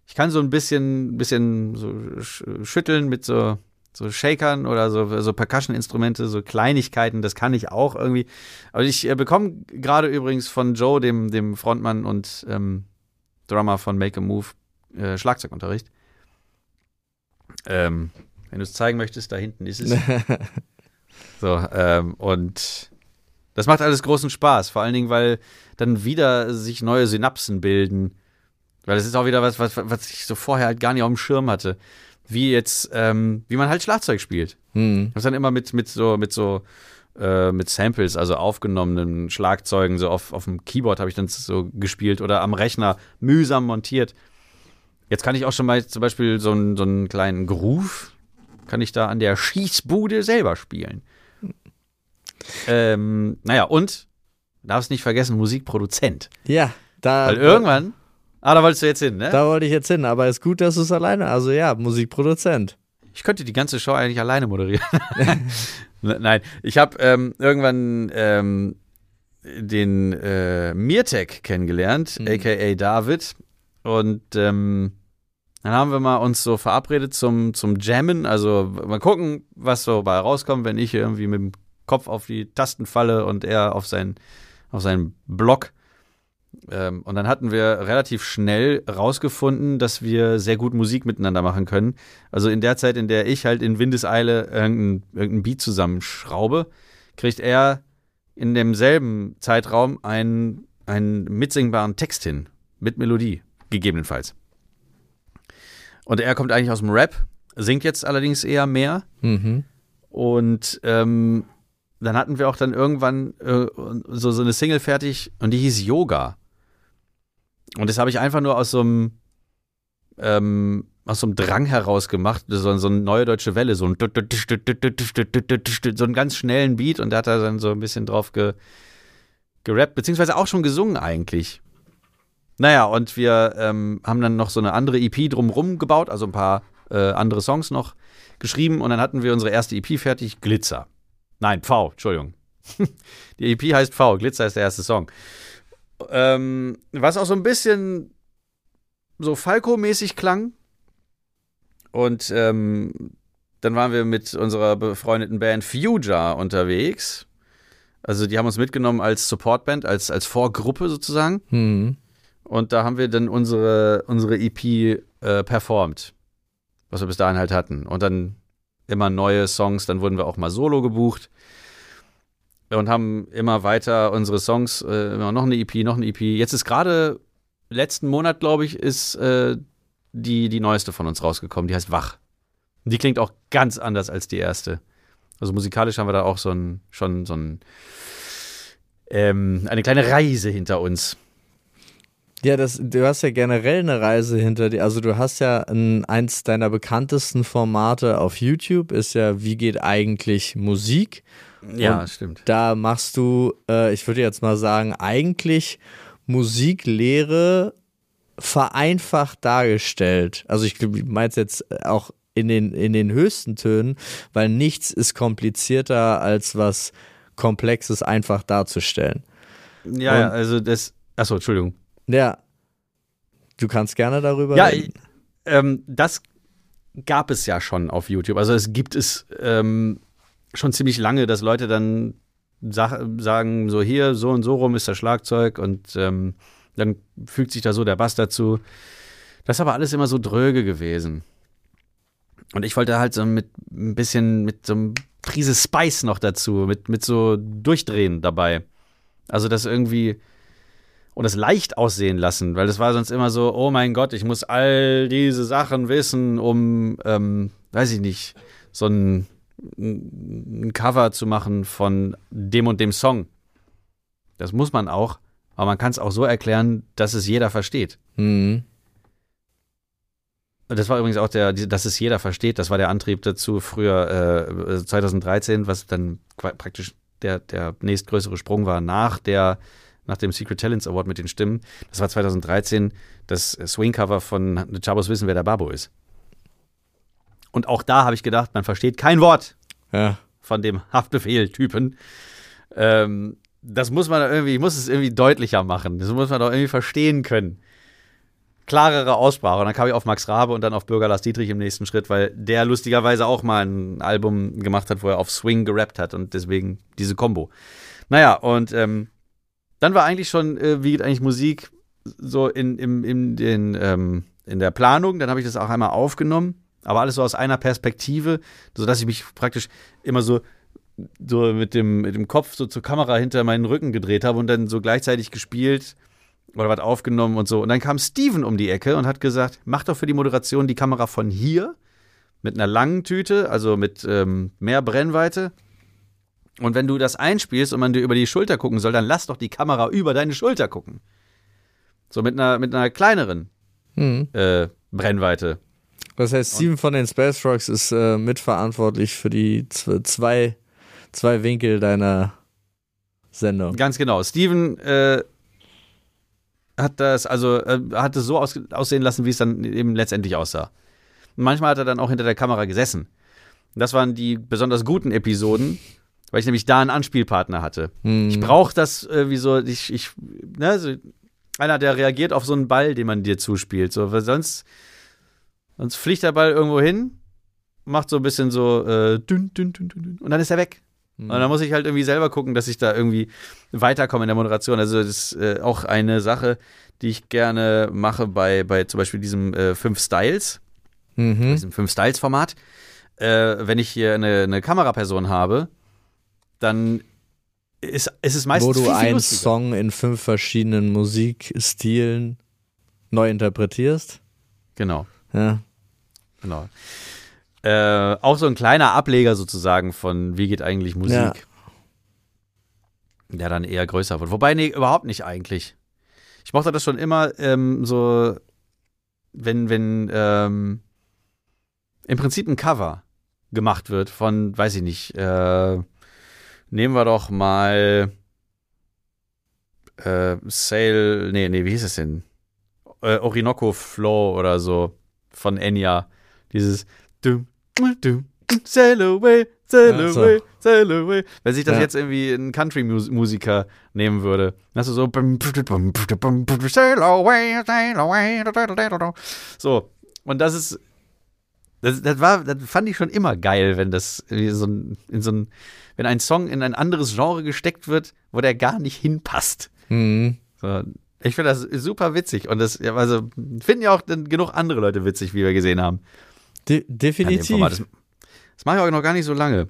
Ich kann so ein bisschen, bisschen so schütteln mit so, so Shakern oder so, so Percussion-Instrumente, so Kleinigkeiten, das kann ich auch irgendwie. Aber ich äh, bekomme gerade übrigens von Joe, dem, dem Frontmann und ähm, Drummer von Make a Move, äh, Schlagzeugunterricht. Ähm, wenn du es zeigen möchtest, da hinten ist es. so, ähm, und das macht alles großen Spaß, vor allen Dingen, weil dann wieder sich neue Synapsen bilden. Weil das ist auch wieder was, was, was ich so vorher halt gar nicht auf dem Schirm hatte. Wie jetzt, ähm, wie man halt Schlagzeug spielt. Hm. Das dann immer mit, mit so, mit so, äh, mit Samples, also aufgenommenen Schlagzeugen, so auf, auf dem Keyboard habe ich dann so gespielt oder am Rechner mühsam montiert. Jetzt kann ich auch schon mal zum Beispiel so einen, so einen kleinen Groove, kann ich da an der Schießbude selber spielen. Ähm, naja, und darfst nicht vergessen, Musikproduzent. Ja, da. Weil irgendwann. Ah, da wolltest du jetzt hin, ne? Da wollte ich jetzt hin, aber ist gut, dass du es alleine. Also ja, Musikproduzent. Ich könnte die ganze Show eigentlich alleine moderieren. Nein, ich habe ähm, irgendwann ähm, den äh, Mirtek kennengelernt, Mhm. aka David. Und ähm, dann haben wir mal uns so verabredet zum, zum Jammen. Also mal gucken, was so bei rauskommt, wenn ich irgendwie mit dem Kopf auf die Tasten falle und er auf, sein, auf seinen Block. Ähm, und dann hatten wir relativ schnell rausgefunden, dass wir sehr gut Musik miteinander machen können. Also in der Zeit, in der ich halt in Windeseile irgendein, irgendein Beat zusammenschraube, kriegt er in demselben Zeitraum einen, einen mitsingbaren Text hin. Mit Melodie, gegebenenfalls. Und er kommt eigentlich aus dem Rap, singt jetzt allerdings eher mehr. Mhm. Und ähm, dann hatten wir auch dann irgendwann äh, so, so eine Single fertig und die hieß Yoga. Und das habe ich einfach nur aus so einem ähm, aus so einem Drang heraus gemacht, so, so eine neue deutsche Welle, so ein so einen ganz schnellen Beat und da hat er dann so ein bisschen drauf ge, gerappt, beziehungsweise auch schon gesungen eigentlich. Naja, und wir ähm, haben dann noch so eine andere EP drumrum gebaut, also ein paar äh, andere Songs noch geschrieben und dann hatten wir unsere erste EP fertig, Glitzer. Nein, V, Entschuldigung. Die EP heißt V, Glitzer ist der erste Song. Ähm, was auch so ein bisschen so Falco-mäßig klang. Und ähm, dann waren wir mit unserer befreundeten Band Fuja unterwegs. Also die haben uns mitgenommen als Supportband, als, als Vorgruppe sozusagen. Hm. Und da haben wir dann unsere, unsere EP äh, performt, was wir bis dahin halt hatten. Und dann immer neue Songs, dann wurden wir auch mal solo gebucht und haben immer weiter unsere Songs, äh, noch eine EP, noch eine EP. Jetzt ist gerade letzten Monat, glaube ich, ist äh, die, die neueste von uns rausgekommen, die heißt Wach. Die klingt auch ganz anders als die erste. Also musikalisch haben wir da auch so ein, schon so ein, ähm, eine kleine Reise hinter uns. Ja, das, du hast ja generell eine Reise hinter dir. Also du hast ja ein, eins deiner bekanntesten Formate auf YouTube, ist ja Wie geht eigentlich Musik? Ja, Und stimmt. Da machst du, äh, ich würde jetzt mal sagen, eigentlich Musiklehre vereinfacht dargestellt. Also ich meine es jetzt auch in den, in den höchsten Tönen, weil nichts ist komplizierter als was Komplexes einfach darzustellen. Ja, ja, Und- also das. Achso, Entschuldigung. Ja. Du kannst gerne darüber Ja, reden. ähm, das gab es ja schon auf YouTube. Also es gibt es ähm, schon ziemlich lange, dass Leute dann sag, sagen, so hier, so und so rum ist das Schlagzeug und ähm, dann fügt sich da so der Bass dazu. Das ist aber alles immer so dröge gewesen. Und ich wollte halt so mit ein bisschen, mit so einem Prise Spice noch dazu, mit, mit so Durchdrehen dabei. Also das irgendwie und das leicht aussehen lassen, weil das war sonst immer so, oh mein Gott, ich muss all diese Sachen wissen, um, ähm, weiß ich nicht, so ein, ein Cover zu machen von dem und dem Song. Das muss man auch, aber man kann es auch so erklären, dass es jeder versteht. Mhm. Das war übrigens auch der, dass es jeder versteht, das war der Antrieb dazu früher, äh, 2013, was dann praktisch der, der nächstgrößere Sprung war nach der, nach dem Secret Talents Award mit den Stimmen. Das war 2013 das Swing-Cover von The Chabos wissen, wer der Babo ist. Und auch da habe ich gedacht, man versteht kein Wort Ja. von dem Haftbefehl-Typen. Ähm, das muss man irgendwie, ich muss es irgendwie deutlicher machen. Das muss man doch irgendwie verstehen können. Klarere Aussprache. Und dann kam ich auf Max Rabe und dann auf Bürger Lars Dietrich im nächsten Schritt, weil der lustigerweise auch mal ein Album gemacht hat, wo er auf Swing gerappt hat und deswegen diese Combo. Naja, und ähm, dann war eigentlich schon, äh, wie geht eigentlich Musik so in, in, in, den, ähm, in der Planung. Dann habe ich das auch einmal aufgenommen, aber alles so aus einer Perspektive, sodass ich mich praktisch immer so so mit dem, mit dem Kopf so zur Kamera hinter meinen Rücken gedreht habe und dann so gleichzeitig gespielt oder was aufgenommen und so. Und dann kam Steven um die Ecke und hat gesagt, mach doch für die Moderation die Kamera von hier mit einer langen Tüte, also mit ähm, mehr Brennweite. Und wenn du das einspielst und man dir über die Schulter gucken soll, dann lass doch die Kamera über deine Schulter gucken. So mit einer, mit einer kleineren Mhm. äh, Brennweite. Das heißt, Steven von den Space Rocks ist äh, mitverantwortlich für die zwei, zwei Winkel deiner Sendung. Ganz genau. Steven äh, hat das, also äh, hat es so aus, aussehen lassen, wie es dann eben letztendlich aussah. Und manchmal hat er dann auch hinter der Kamera gesessen. Das waren die besonders guten Episoden, weil ich nämlich da einen Anspielpartner hatte. Mhm. Ich brauche das irgendwie so, ich, ich, ne, so, einer, der reagiert auf so einen Ball, den man dir zuspielt. So, weil sonst, sonst fliegt der Ball irgendwo hin, macht so ein bisschen so äh, dünn, dünn, dünn, dünn, dünn, und dann ist er weg. Mhm. Und dann muss ich halt irgendwie selber gucken, dass ich da irgendwie weiterkomme in der Moderation. Also das ist äh, auch eine Sache, die ich gerne mache bei, bei zum Beispiel diesem äh, Fünf Styles, Mhm. diesem Fünf Styles Format. Äh, wenn ich hier eine, eine Kameraperson habe, dann ist, ist es meistens Wo du einen. Song in fünf verschiedenen Musikstilen neu interpretierst. Genau, Ja. genau. Äh, auch so ein kleiner Ableger sozusagen von Wie geht eigentlich Musik, Ja. der dann eher größer wird. Wobei, nee, überhaupt nicht eigentlich. Ich mochte das schon immer ähm, so, wenn, wenn ähm, im Prinzip ein Cover gemacht wird von, weiß ich nicht, äh, nehmen wir doch mal äh, Sail, nee, nee, wie hieß es denn? Äh, Orinoco Flow oder so von Enya. Dieses dum, dum, Sail away, sail Ach so. away, sail away. Wenn sich das Ja. jetzt irgendwie ein Country-Musiker nehmen würde, hast du so Sail away, sail away. So, und das ist das, das war, das fand ich schon immer geil, wenn das so ein, in so ein, wenn ein Song in ein anderes Genre gesteckt wird, wo der gar nicht hinpasst. Mhm. So, ich finde das super witzig und das, also finden ja auch genug andere Leute witzig, wie wir gesehen haben. De definitiv. Das, das mache ich auch noch gar nicht so lange.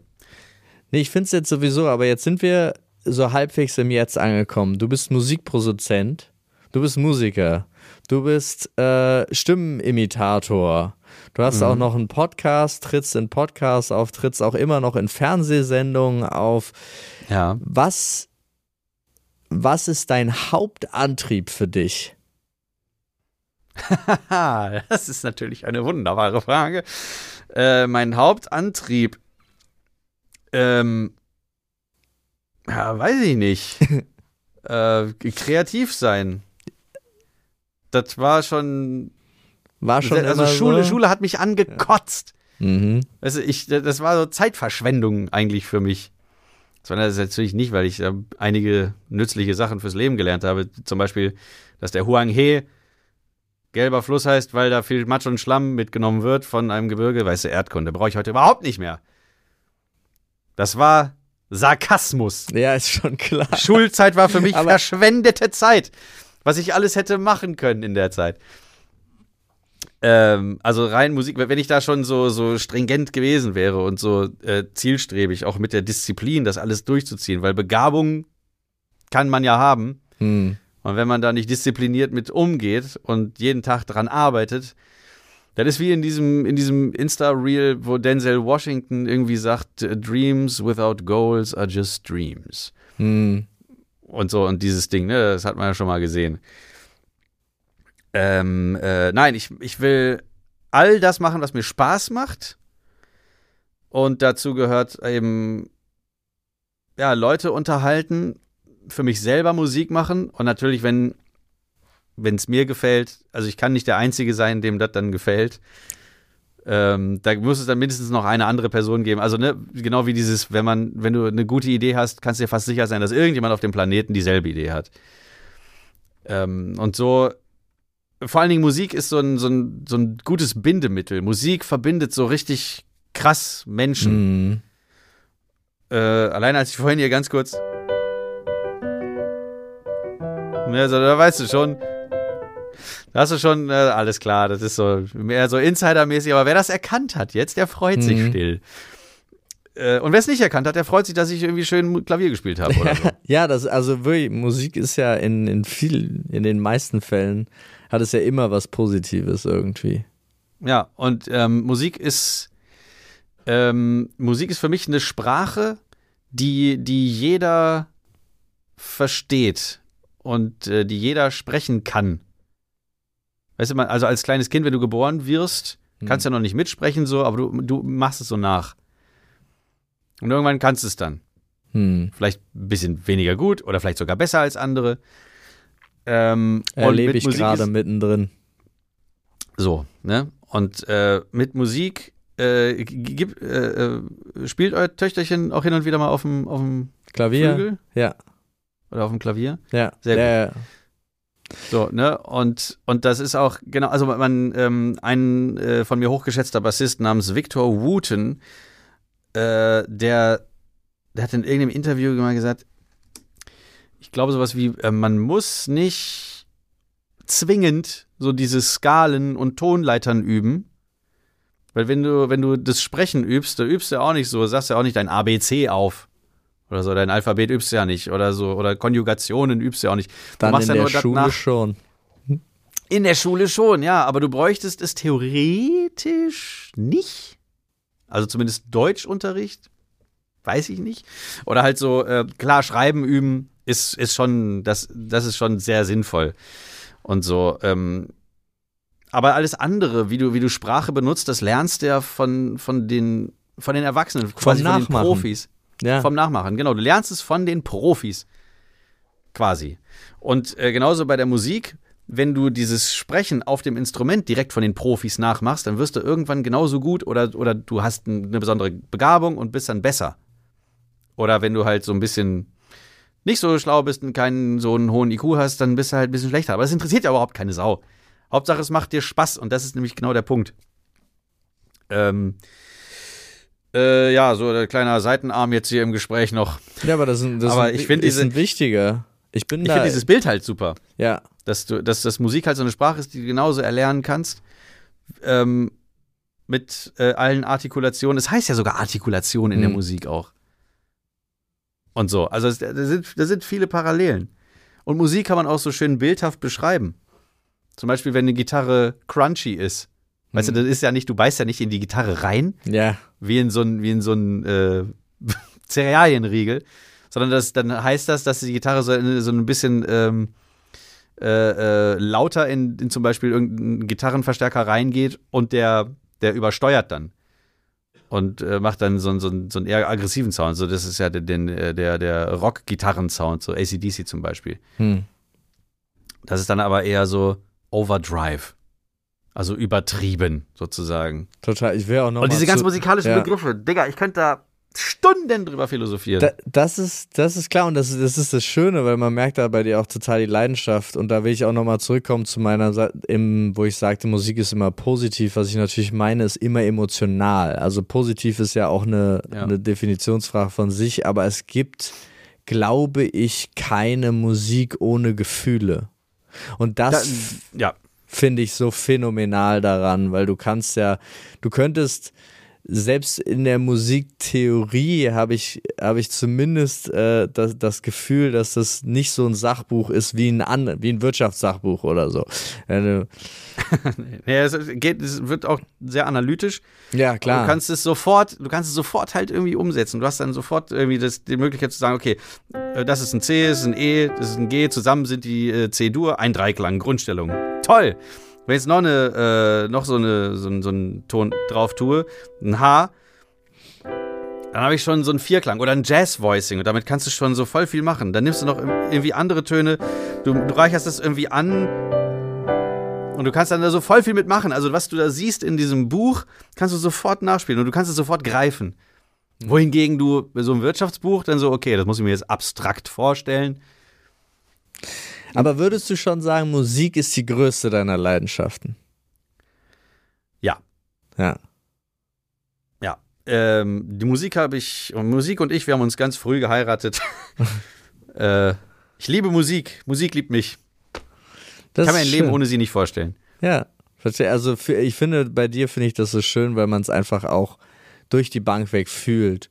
Nee, ich finde es jetzt sowieso, aber jetzt sind wir so halbwegs im Jetzt angekommen. Du bist Musikproduzent, du bist Musiker, du bist äh, Stimmenimitator. Du hast auch noch einen Podcast, trittst in Podcasts auf, trittst auch immer noch in Fernsehsendungen auf. Ja. Was, was ist dein Hauptantrieb für dich? Das ist natürlich eine wunderbare Frage. Äh, mein Hauptantrieb, ähm, ja, weiß ich nicht. äh, kreativ sein. Das war schon, War schon also Schule, so? Schule hat mich angekotzt. Mhm. Du, ich, das war so Zeitverschwendung eigentlich für mich. Das war das natürlich nicht, weil ich äh, einige nützliche Sachen fürs Leben gelernt habe. Zum Beispiel, dass der Huang He gelber Fluss heißt, weil da viel Matsch und Schlamm mitgenommen wird von einem Gebirge. Weißt du, Erdkunde brauche ich heute überhaupt nicht mehr. Das war Sarkasmus. Ja, ist schon klar. Schulzeit war für mich Aber- verschwendete Zeit. Was ich alles hätte machen können in der Zeit. Ähm, also rein Musik, wenn ich da schon so, so stringent gewesen wäre und so äh, zielstrebig, auch mit der Disziplin, das alles durchzuziehen, weil Begabung kann man ja haben. Hm. Und wenn man da nicht diszipliniert mit umgeht und jeden Tag dran arbeitet, das ist wie in diesem, in diesem Insta-Reel, wo Denzel Washington irgendwie sagt, Dreams without goals are just dreams. Hm. Und so, und dieses Ding, ne, das hat man ja schon mal gesehen. Ähm, äh, nein, ich, ich will all das machen, was mir Spaß macht. Und dazu gehört eben, ja, Leute unterhalten, für mich selber Musik machen. Und natürlich, wenn es mir gefällt, also ich kann nicht der Einzige sein, dem das dann gefällt. Ähm, da muss es dann mindestens noch eine andere Person geben. Also, ne, genau wie dieses, wenn man, wenn du eine gute Idee hast, kannst du dir fast sicher sein, dass irgendjemand auf dem Planeten dieselbe Idee hat. Ähm, und so, vor allen Dingen Musik ist so ein, so, ein, so ein gutes Bindemittel. Musik verbindet so richtig krass Menschen. Hm. Äh, allein als ich vorhin hier ganz kurz. Also, da weißt du schon. Da hast du schon, äh, alles klar, das ist so mehr so Insider-mäßig, aber wer das erkannt hat jetzt, der freut sich Mhm. still. Äh, und wer es nicht erkannt hat, der freut sich, dass ich irgendwie schön Klavier gespielt habe oder so. Ja, das, also wirklich, Musik ist ja in, in vielen, in den meisten Fällen hat es ja immer was Positives irgendwie. Ja, und ähm, Musik ist ähm, Musik ist für mich eine Sprache, die, die jeder versteht und äh, die jeder sprechen kann. Weißt du, man, also als kleines Kind, wenn du geboren wirst, kannst du ja noch nicht mitsprechen, so, aber du, du machst es so nach. Und irgendwann kannst du es dann. Hm. Vielleicht ein bisschen weniger gut oder vielleicht sogar besser als andere. Ähm, Erlebe ich gerade mittendrin. So, ne? Und äh, mit Musik äh, g- gibt, äh, äh, spielt euer Töchterchen auch hin und wieder mal auf dem, auf dem Klavier? Flügel Ja, oder auf dem Klavier? ja. Sehr ja, gut. ja. So, ne? Und, und das ist auch, genau, also man, ähm, ein äh, von mir hochgeschätzter Bassist namens Victor Wooten, äh, der, der hat in irgendeinem Interview mal gesagt, ich glaube sowas wie, äh, man muss nicht zwingend so diese Skalen und Tonleitern üben. Weil wenn du, wenn du das Sprechen übst, da übst du ja auch nicht so, sagst ja auch nicht dein ABC auf. Oder so, dein Alphabet übst du ja nicht. Oder so, oder Konjugationen übst du ja auch nicht. Du Dann machst in ja der nur Schule das nach, schon. in der Schule schon, ja, aber du bräuchtest es theoretisch nicht. Also zumindest Deutschunterricht, weiß ich nicht. Oder halt so, äh, klar, Schreiben üben ist, ist schon, das, das ist schon sehr sinnvoll. Und so, ähm, aber alles andere, wie du, wie du Sprache benutzt, das lernst du ja von, von den, von den Erwachsenen, quasi von den Nachmachen. Profis. Ja. Vom Nachmachen, genau. Du lernst es von den Profis. Quasi. Und äh, genauso bei der Musik, wenn du dieses Sprechen auf dem Instrument direkt von den Profis nachmachst, dann wirst du irgendwann genauso gut oder, oder du hast eine besondere Begabung und bist dann besser. Oder wenn du halt so ein bisschen nicht so schlau bist und keinen so einen hohen IQ hast, dann bist du halt ein bisschen schlechter. Aber das interessiert ja überhaupt keine Sau. Hauptsache, es macht dir Spaß und das ist nämlich genau der Punkt. Ähm, äh, ja, so der kleine Seitenarm jetzt hier im Gespräch noch. ja, aber das, ein- das Aber ein- ich find ist ein wichtiger. Ich bin Ich finde dieses Bild halt super, ja, dass du, dass das Musik halt so eine Sprache ist, die du genauso erlernen kannst. Ähm, mit äh, allen Artikulationen. Es heißt ja sogar Artikulation in der Mhm. Musik auch. Und so. Also es, da, sind, da sind viele Parallelen. Und Musik kann man auch so schön bildhaft beschreiben. Zum Beispiel, wenn eine Gitarre crunchy ist. Weißt Mhm. du, das ist ja nicht, du beißt ja nicht in die Gitarre rein, ja. wie in so ein, wie in so ein äh, Cerealienriegel, sondern das, dann heißt das, dass die Gitarre so, so ein bisschen ähm, äh, äh, lauter in, in zum Beispiel irgendeinen Gitarrenverstärker reingeht und der, der übersteuert dann. Und äh, macht dann so, einen- so, einen- so einen eher aggressiven Sound. So, das ist ja der, den, äh, der, der Rock-Gitarren-Sound, so ACDC zum Beispiel. Hm. Das ist dann aber eher so Overdrive. Also übertrieben, sozusagen. Total. Ich will auch noch Und mal diese ganzen zu, musikalischen ja. Begriffe, Digga, ich könnte da Stunden drüber philosophieren. Da, das, ist, das ist klar und das, das ist das Schöne, weil man merkt da bei dir auch total die Leidenschaft. Und da will ich auch nochmal zurückkommen zu meiner, im, wo ich sagte, Musik ist immer positiv. Was ich natürlich meine, ist immer emotional. Also positiv ist ja auch eine, Ja. eine Definitionsfrage von sich, aber es gibt, glaube ich, keine Musik ohne Gefühle. Und das da, ja, finde ich so phänomenal daran, weil du kannst ja, du könntest selbst in der Musiktheorie habe ich, hab ich zumindest äh, das, das Gefühl, dass das nicht so ein Sachbuch ist wie ein, An wie ein Wirtschaftssachbuch oder so. Äh, ja, es, geht, es wird auch sehr analytisch. ja, klar. Du kannst es sofort, du kannst es sofort halt irgendwie umsetzen. Du hast dann sofort irgendwie das, die Möglichkeit zu sagen, okay, äh, das ist ein C, das ist ein E, das ist ein G, zusammen sind die äh, C-Dur, ein Dreiklang, Grundstellung. Toll! Wenn ich jetzt noch eine, äh, noch so eine, so, ein- so einen Ton drauf tue, ein H, dann habe ich schon so einen Vierklang oder ein Jazz-Voicing und damit kannst du schon so voll viel machen. Dann nimmst du noch irgendwie andere Töne, du, du reicherst das irgendwie an und du kannst dann da so voll viel mitmachen. Also was du da siehst in diesem Buch, kannst du sofort nachspielen und du kannst es sofort greifen. Wohingegen du bei so einem Wirtschaftsbuch dann so, okay, das muss ich mir jetzt abstrakt vorstellen. Aber würdest du schon sagen, Musik ist die größte deiner Leidenschaften? Ja. Ja. Ja. Ähm, die Musik habe ich, Musik und ich, wir haben uns ganz früh geheiratet. äh, ich liebe Musik. Musik liebt mich. Das Ich kann mir ein ist Leben schön. ohne sie nicht vorstellen. Ja, verstehe. Also für, ich finde, bei dir finde ich das so schön, weil man es einfach auch durch die Bank weg fühlt.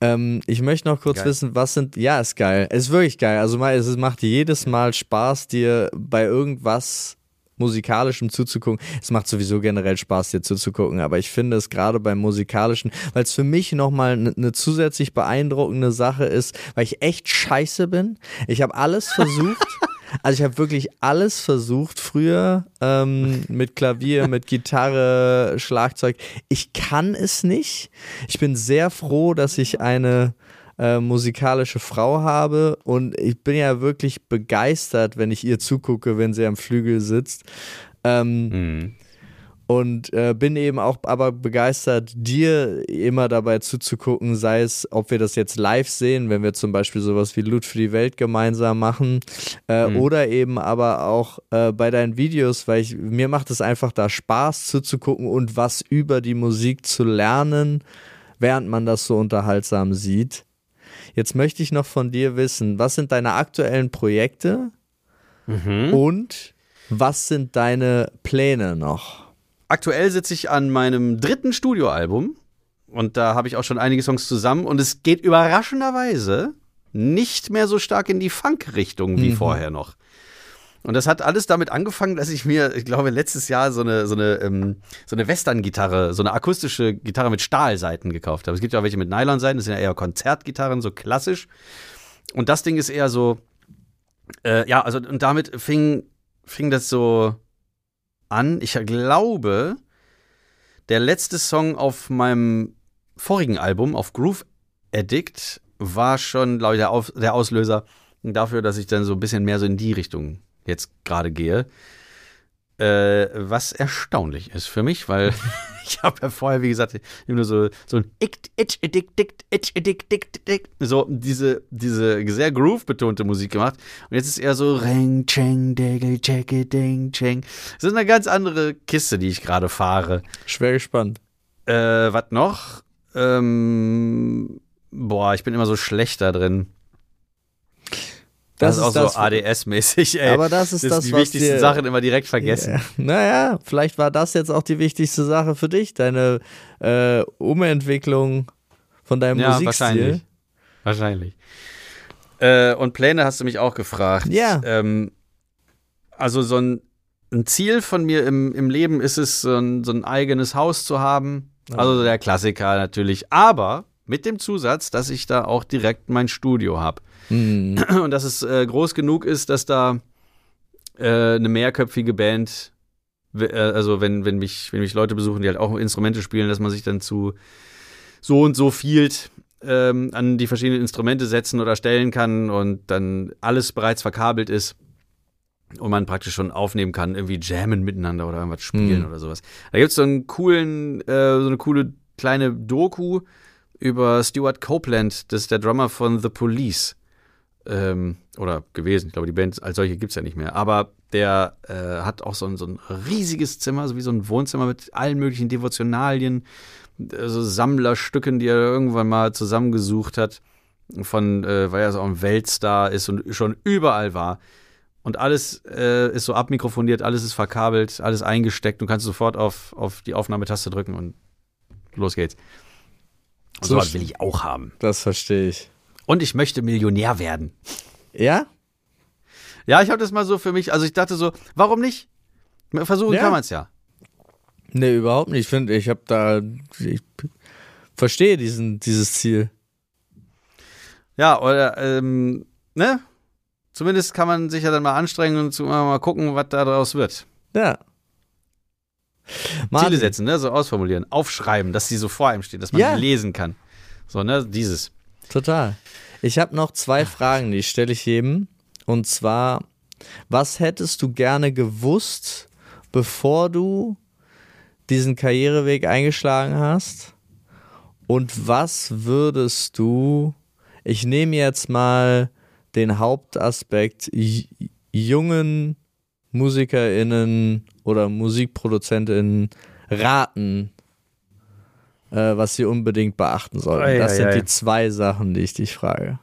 Ähm, ich möchte noch kurz Geil. wissen, was sind, ja, ist geil. Es ist wirklich geil. Also mal, es macht jedes Mal Spaß, dir bei irgendwas musikalischem zuzugucken. Es macht sowieso generell Spaß, dir zuzugucken, aber ich finde es gerade beim musikalischen, weil es für mich nochmal eine ne zusätzlich beeindruckende Sache ist, weil ich echt scheiße bin. Ich habe alles versucht. Also ich habe wirklich alles versucht früher ähm, mit Klavier, mit Gitarre, Schlagzeug. Ich kann es nicht. Ich bin sehr froh, dass ich eine äh, musikalische Frau habe und ich bin ja wirklich begeistert, wenn ich ihr zugucke, wenn sie am Flügel sitzt. Ähm, Mhm. Und äh, bin eben auch aber begeistert, dir immer dabei zuzugucken, sei es, ob wir das jetzt live sehen, wenn wir zum Beispiel sowas wie Loot für die Welt gemeinsam machen, äh, Mhm. oder eben aber auch äh, bei deinen Videos, weil ich, mir macht es einfach da Spaß zuzugucken und was über die Musik zu lernen, während man das so unterhaltsam sieht. Jetzt möchte ich noch von dir wissen, was sind deine aktuellen Projekte Mhm. und was sind deine Pläne noch? Aktuell sitze ich an meinem dritten Studioalbum und da habe ich auch schon einige Songs zusammen und es geht überraschenderweise nicht mehr so stark in die Funk-Richtung wie Mhm. vorher noch. Und das hat alles damit angefangen, dass ich mir, ich glaube, letztes Jahr so eine, so eine, ähm, so eine Western-Gitarre, so eine akustische Gitarre mit Stahlseiten gekauft habe. Es gibt ja auch welche mit Nylon-Seiten, das sind ja eher Konzertgitarren, so klassisch. Und das Ding ist eher so, äh, ja, also und damit fing, fing das so an. Ich glaube, der letzte Song auf meinem vorigen Album, auf Groove Addict, war schon, glaube ich, der, Auslöser dafür, dass ich dann so ein bisschen mehr so in die Richtung jetzt gerade gehe. Äh, was erstaunlich ist für mich, weil ich habe ja vorher, wie gesagt, immer nur so, so ein Ick, Itch, Dick, Dick, Itch, Dick, Dick, Dick, so diese, diese sehr groove-betonte Musik gemacht. Und jetzt ist eher so Ring, Cheng, Diggle, Checke, Ding, Cheng. Das ist eine ganz andere Kiste, die ich gerade fahre. Schwer gespannt. Äh, was noch? Ähm, boah, ich bin immer so schlecht da drin. Das, ist auch so ADS-mäßig, ey. Aber das ist das, das, die was wichtigsten dir, Sachen immer direkt vergessen. Ja. Naja, vielleicht war das jetzt auch die wichtigste Sache für dich, deine äh, Umentwicklung von deinem Ja, Musikstil. wahrscheinlich. Wahrscheinlich. Äh, und Pläne hast du mich auch gefragt. Ja. Ähm, also so ein, ein Ziel von mir im, im Leben ist es, so ein, so ein eigenes Haus zu haben. Also der Klassiker natürlich. Aber mit dem Zusatz, dass ich da auch direkt mein Studio habe. Hm. Und dass es äh, groß genug ist, dass da äh, eine mehrköpfige Band, äh, also wenn, wenn, mich, wenn mich Leute besuchen, die halt auch Instrumente spielen, dass man sich dann zu so und so viel ähm, an die verschiedenen Instrumente setzen oder stellen kann und dann alles bereits verkabelt ist und man praktisch schon aufnehmen kann, irgendwie jammen miteinander oder irgendwas spielen Hm. oder sowas. Da gibt es so einen coolen, äh, so eine coole kleine Doku über Stuart Copeland, das ist der Drummer von The Police. Ähm, oder gewesen. Ich glaube, die Band als solche gibt es ja nicht mehr. Aber der äh, hat auch so ein, so ein riesiges Zimmer, so wie so ein Wohnzimmer mit allen möglichen Devotionalien, also Sammlerstücken, die er irgendwann mal zusammengesucht hat, von, äh, weil er so auch ein Weltstar ist und schon überall war. und alles äh, ist so abmikrofoniert, alles ist verkabelt, alles eingesteckt. Du kannst sofort auf, auf die Aufnahmetaste drücken und los geht's. Und So sowas sch- will ich auch haben. Das verstehe ich. Und ich möchte Millionär werden. Ja? Ja, ich habe das mal so für mich, also ich dachte so, warum nicht? Versuchen Ja. kann man es ja. Nee, überhaupt nicht. Ich finde, ich habe da. Ich verstehe diesen, dieses Ziel. Ja, oder, ähm, ne? Zumindest kann man sich ja dann mal anstrengen und mal gucken, was da draus wird. Ja. Ziele Martin, setzen, ne? So ausformulieren, aufschreiben, dass die so vor einem stehen, dass man Ja. die lesen kann. So, ne? Dieses. Total. Ich habe noch zwei Fragen, die stelle ich jedem. Und zwar, was hättest du gerne gewusst, bevor du diesen Karriereweg eingeschlagen hast? Und was würdest du, ich nehme jetzt mal den Hauptaspekt jungen MusikerInnen oder MusikproduzentInnen raten, äh, was sie unbedingt beachten sollen. Ei, das sind die zwei Sachen, die ich dich frage.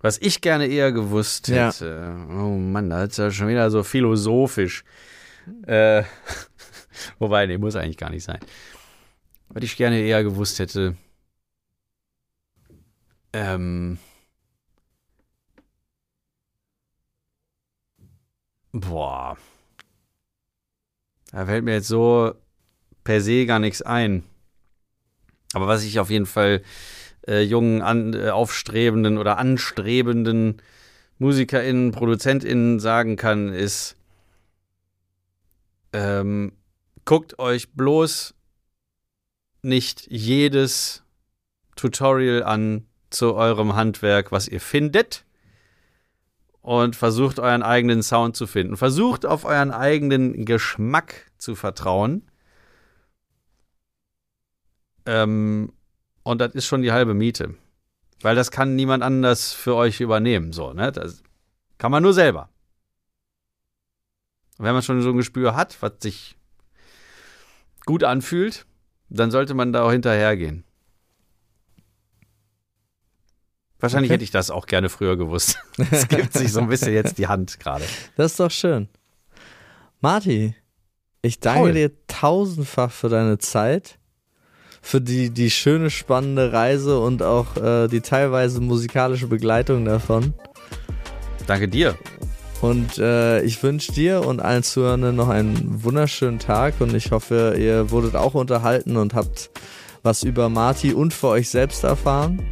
Was ich gerne eher gewusst hätte. Oh Mann, da ist ja schon wieder so philosophisch. Äh, wobei, nee, muss eigentlich gar nicht sein. Was ich gerne eher gewusst hätte. Ähm. Boah. Da fällt mir jetzt so per se gar nichts ein. Aber was ich auf jeden Fall äh, jungen, an, äh, aufstrebenden oder anstrebenden MusikerInnen, ProduzentInnen sagen kann, ist, ähm, guckt euch bloß nicht jedes Tutorial an zu eurem Handwerk, was ihr findet und versucht euren eigenen Sound zu finden. Versucht auf euren eigenen Geschmack zu vertrauen. Ähm, und das ist schon die halbe Miete. Weil das kann niemand anders für euch übernehmen. So, ne? Das kann man nur selber. Und wenn man schon so ein Gespür hat, was sich gut anfühlt, dann sollte man da auch hinterhergehen. Wahrscheinlich Okay. hätte ich das auch gerne früher gewusst. Es gibt sich so ein bisschen jetzt die Hand gerade. Das ist doch schön. Marti, ich danke Toll. dir tausendfach für deine Zeit, für die, die schöne, spannende Reise und auch äh, die teilweise musikalische Begleitung davon. Danke dir. Und äh, ich wünsche dir und allen Zuhörern noch einen wunderschönen Tag und ich hoffe, ihr wurdet auch unterhalten und habt was über Marti und für euch selbst erfahren.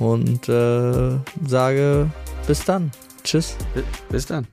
Und äh, sage bis dann. Tschüss. Bis dann.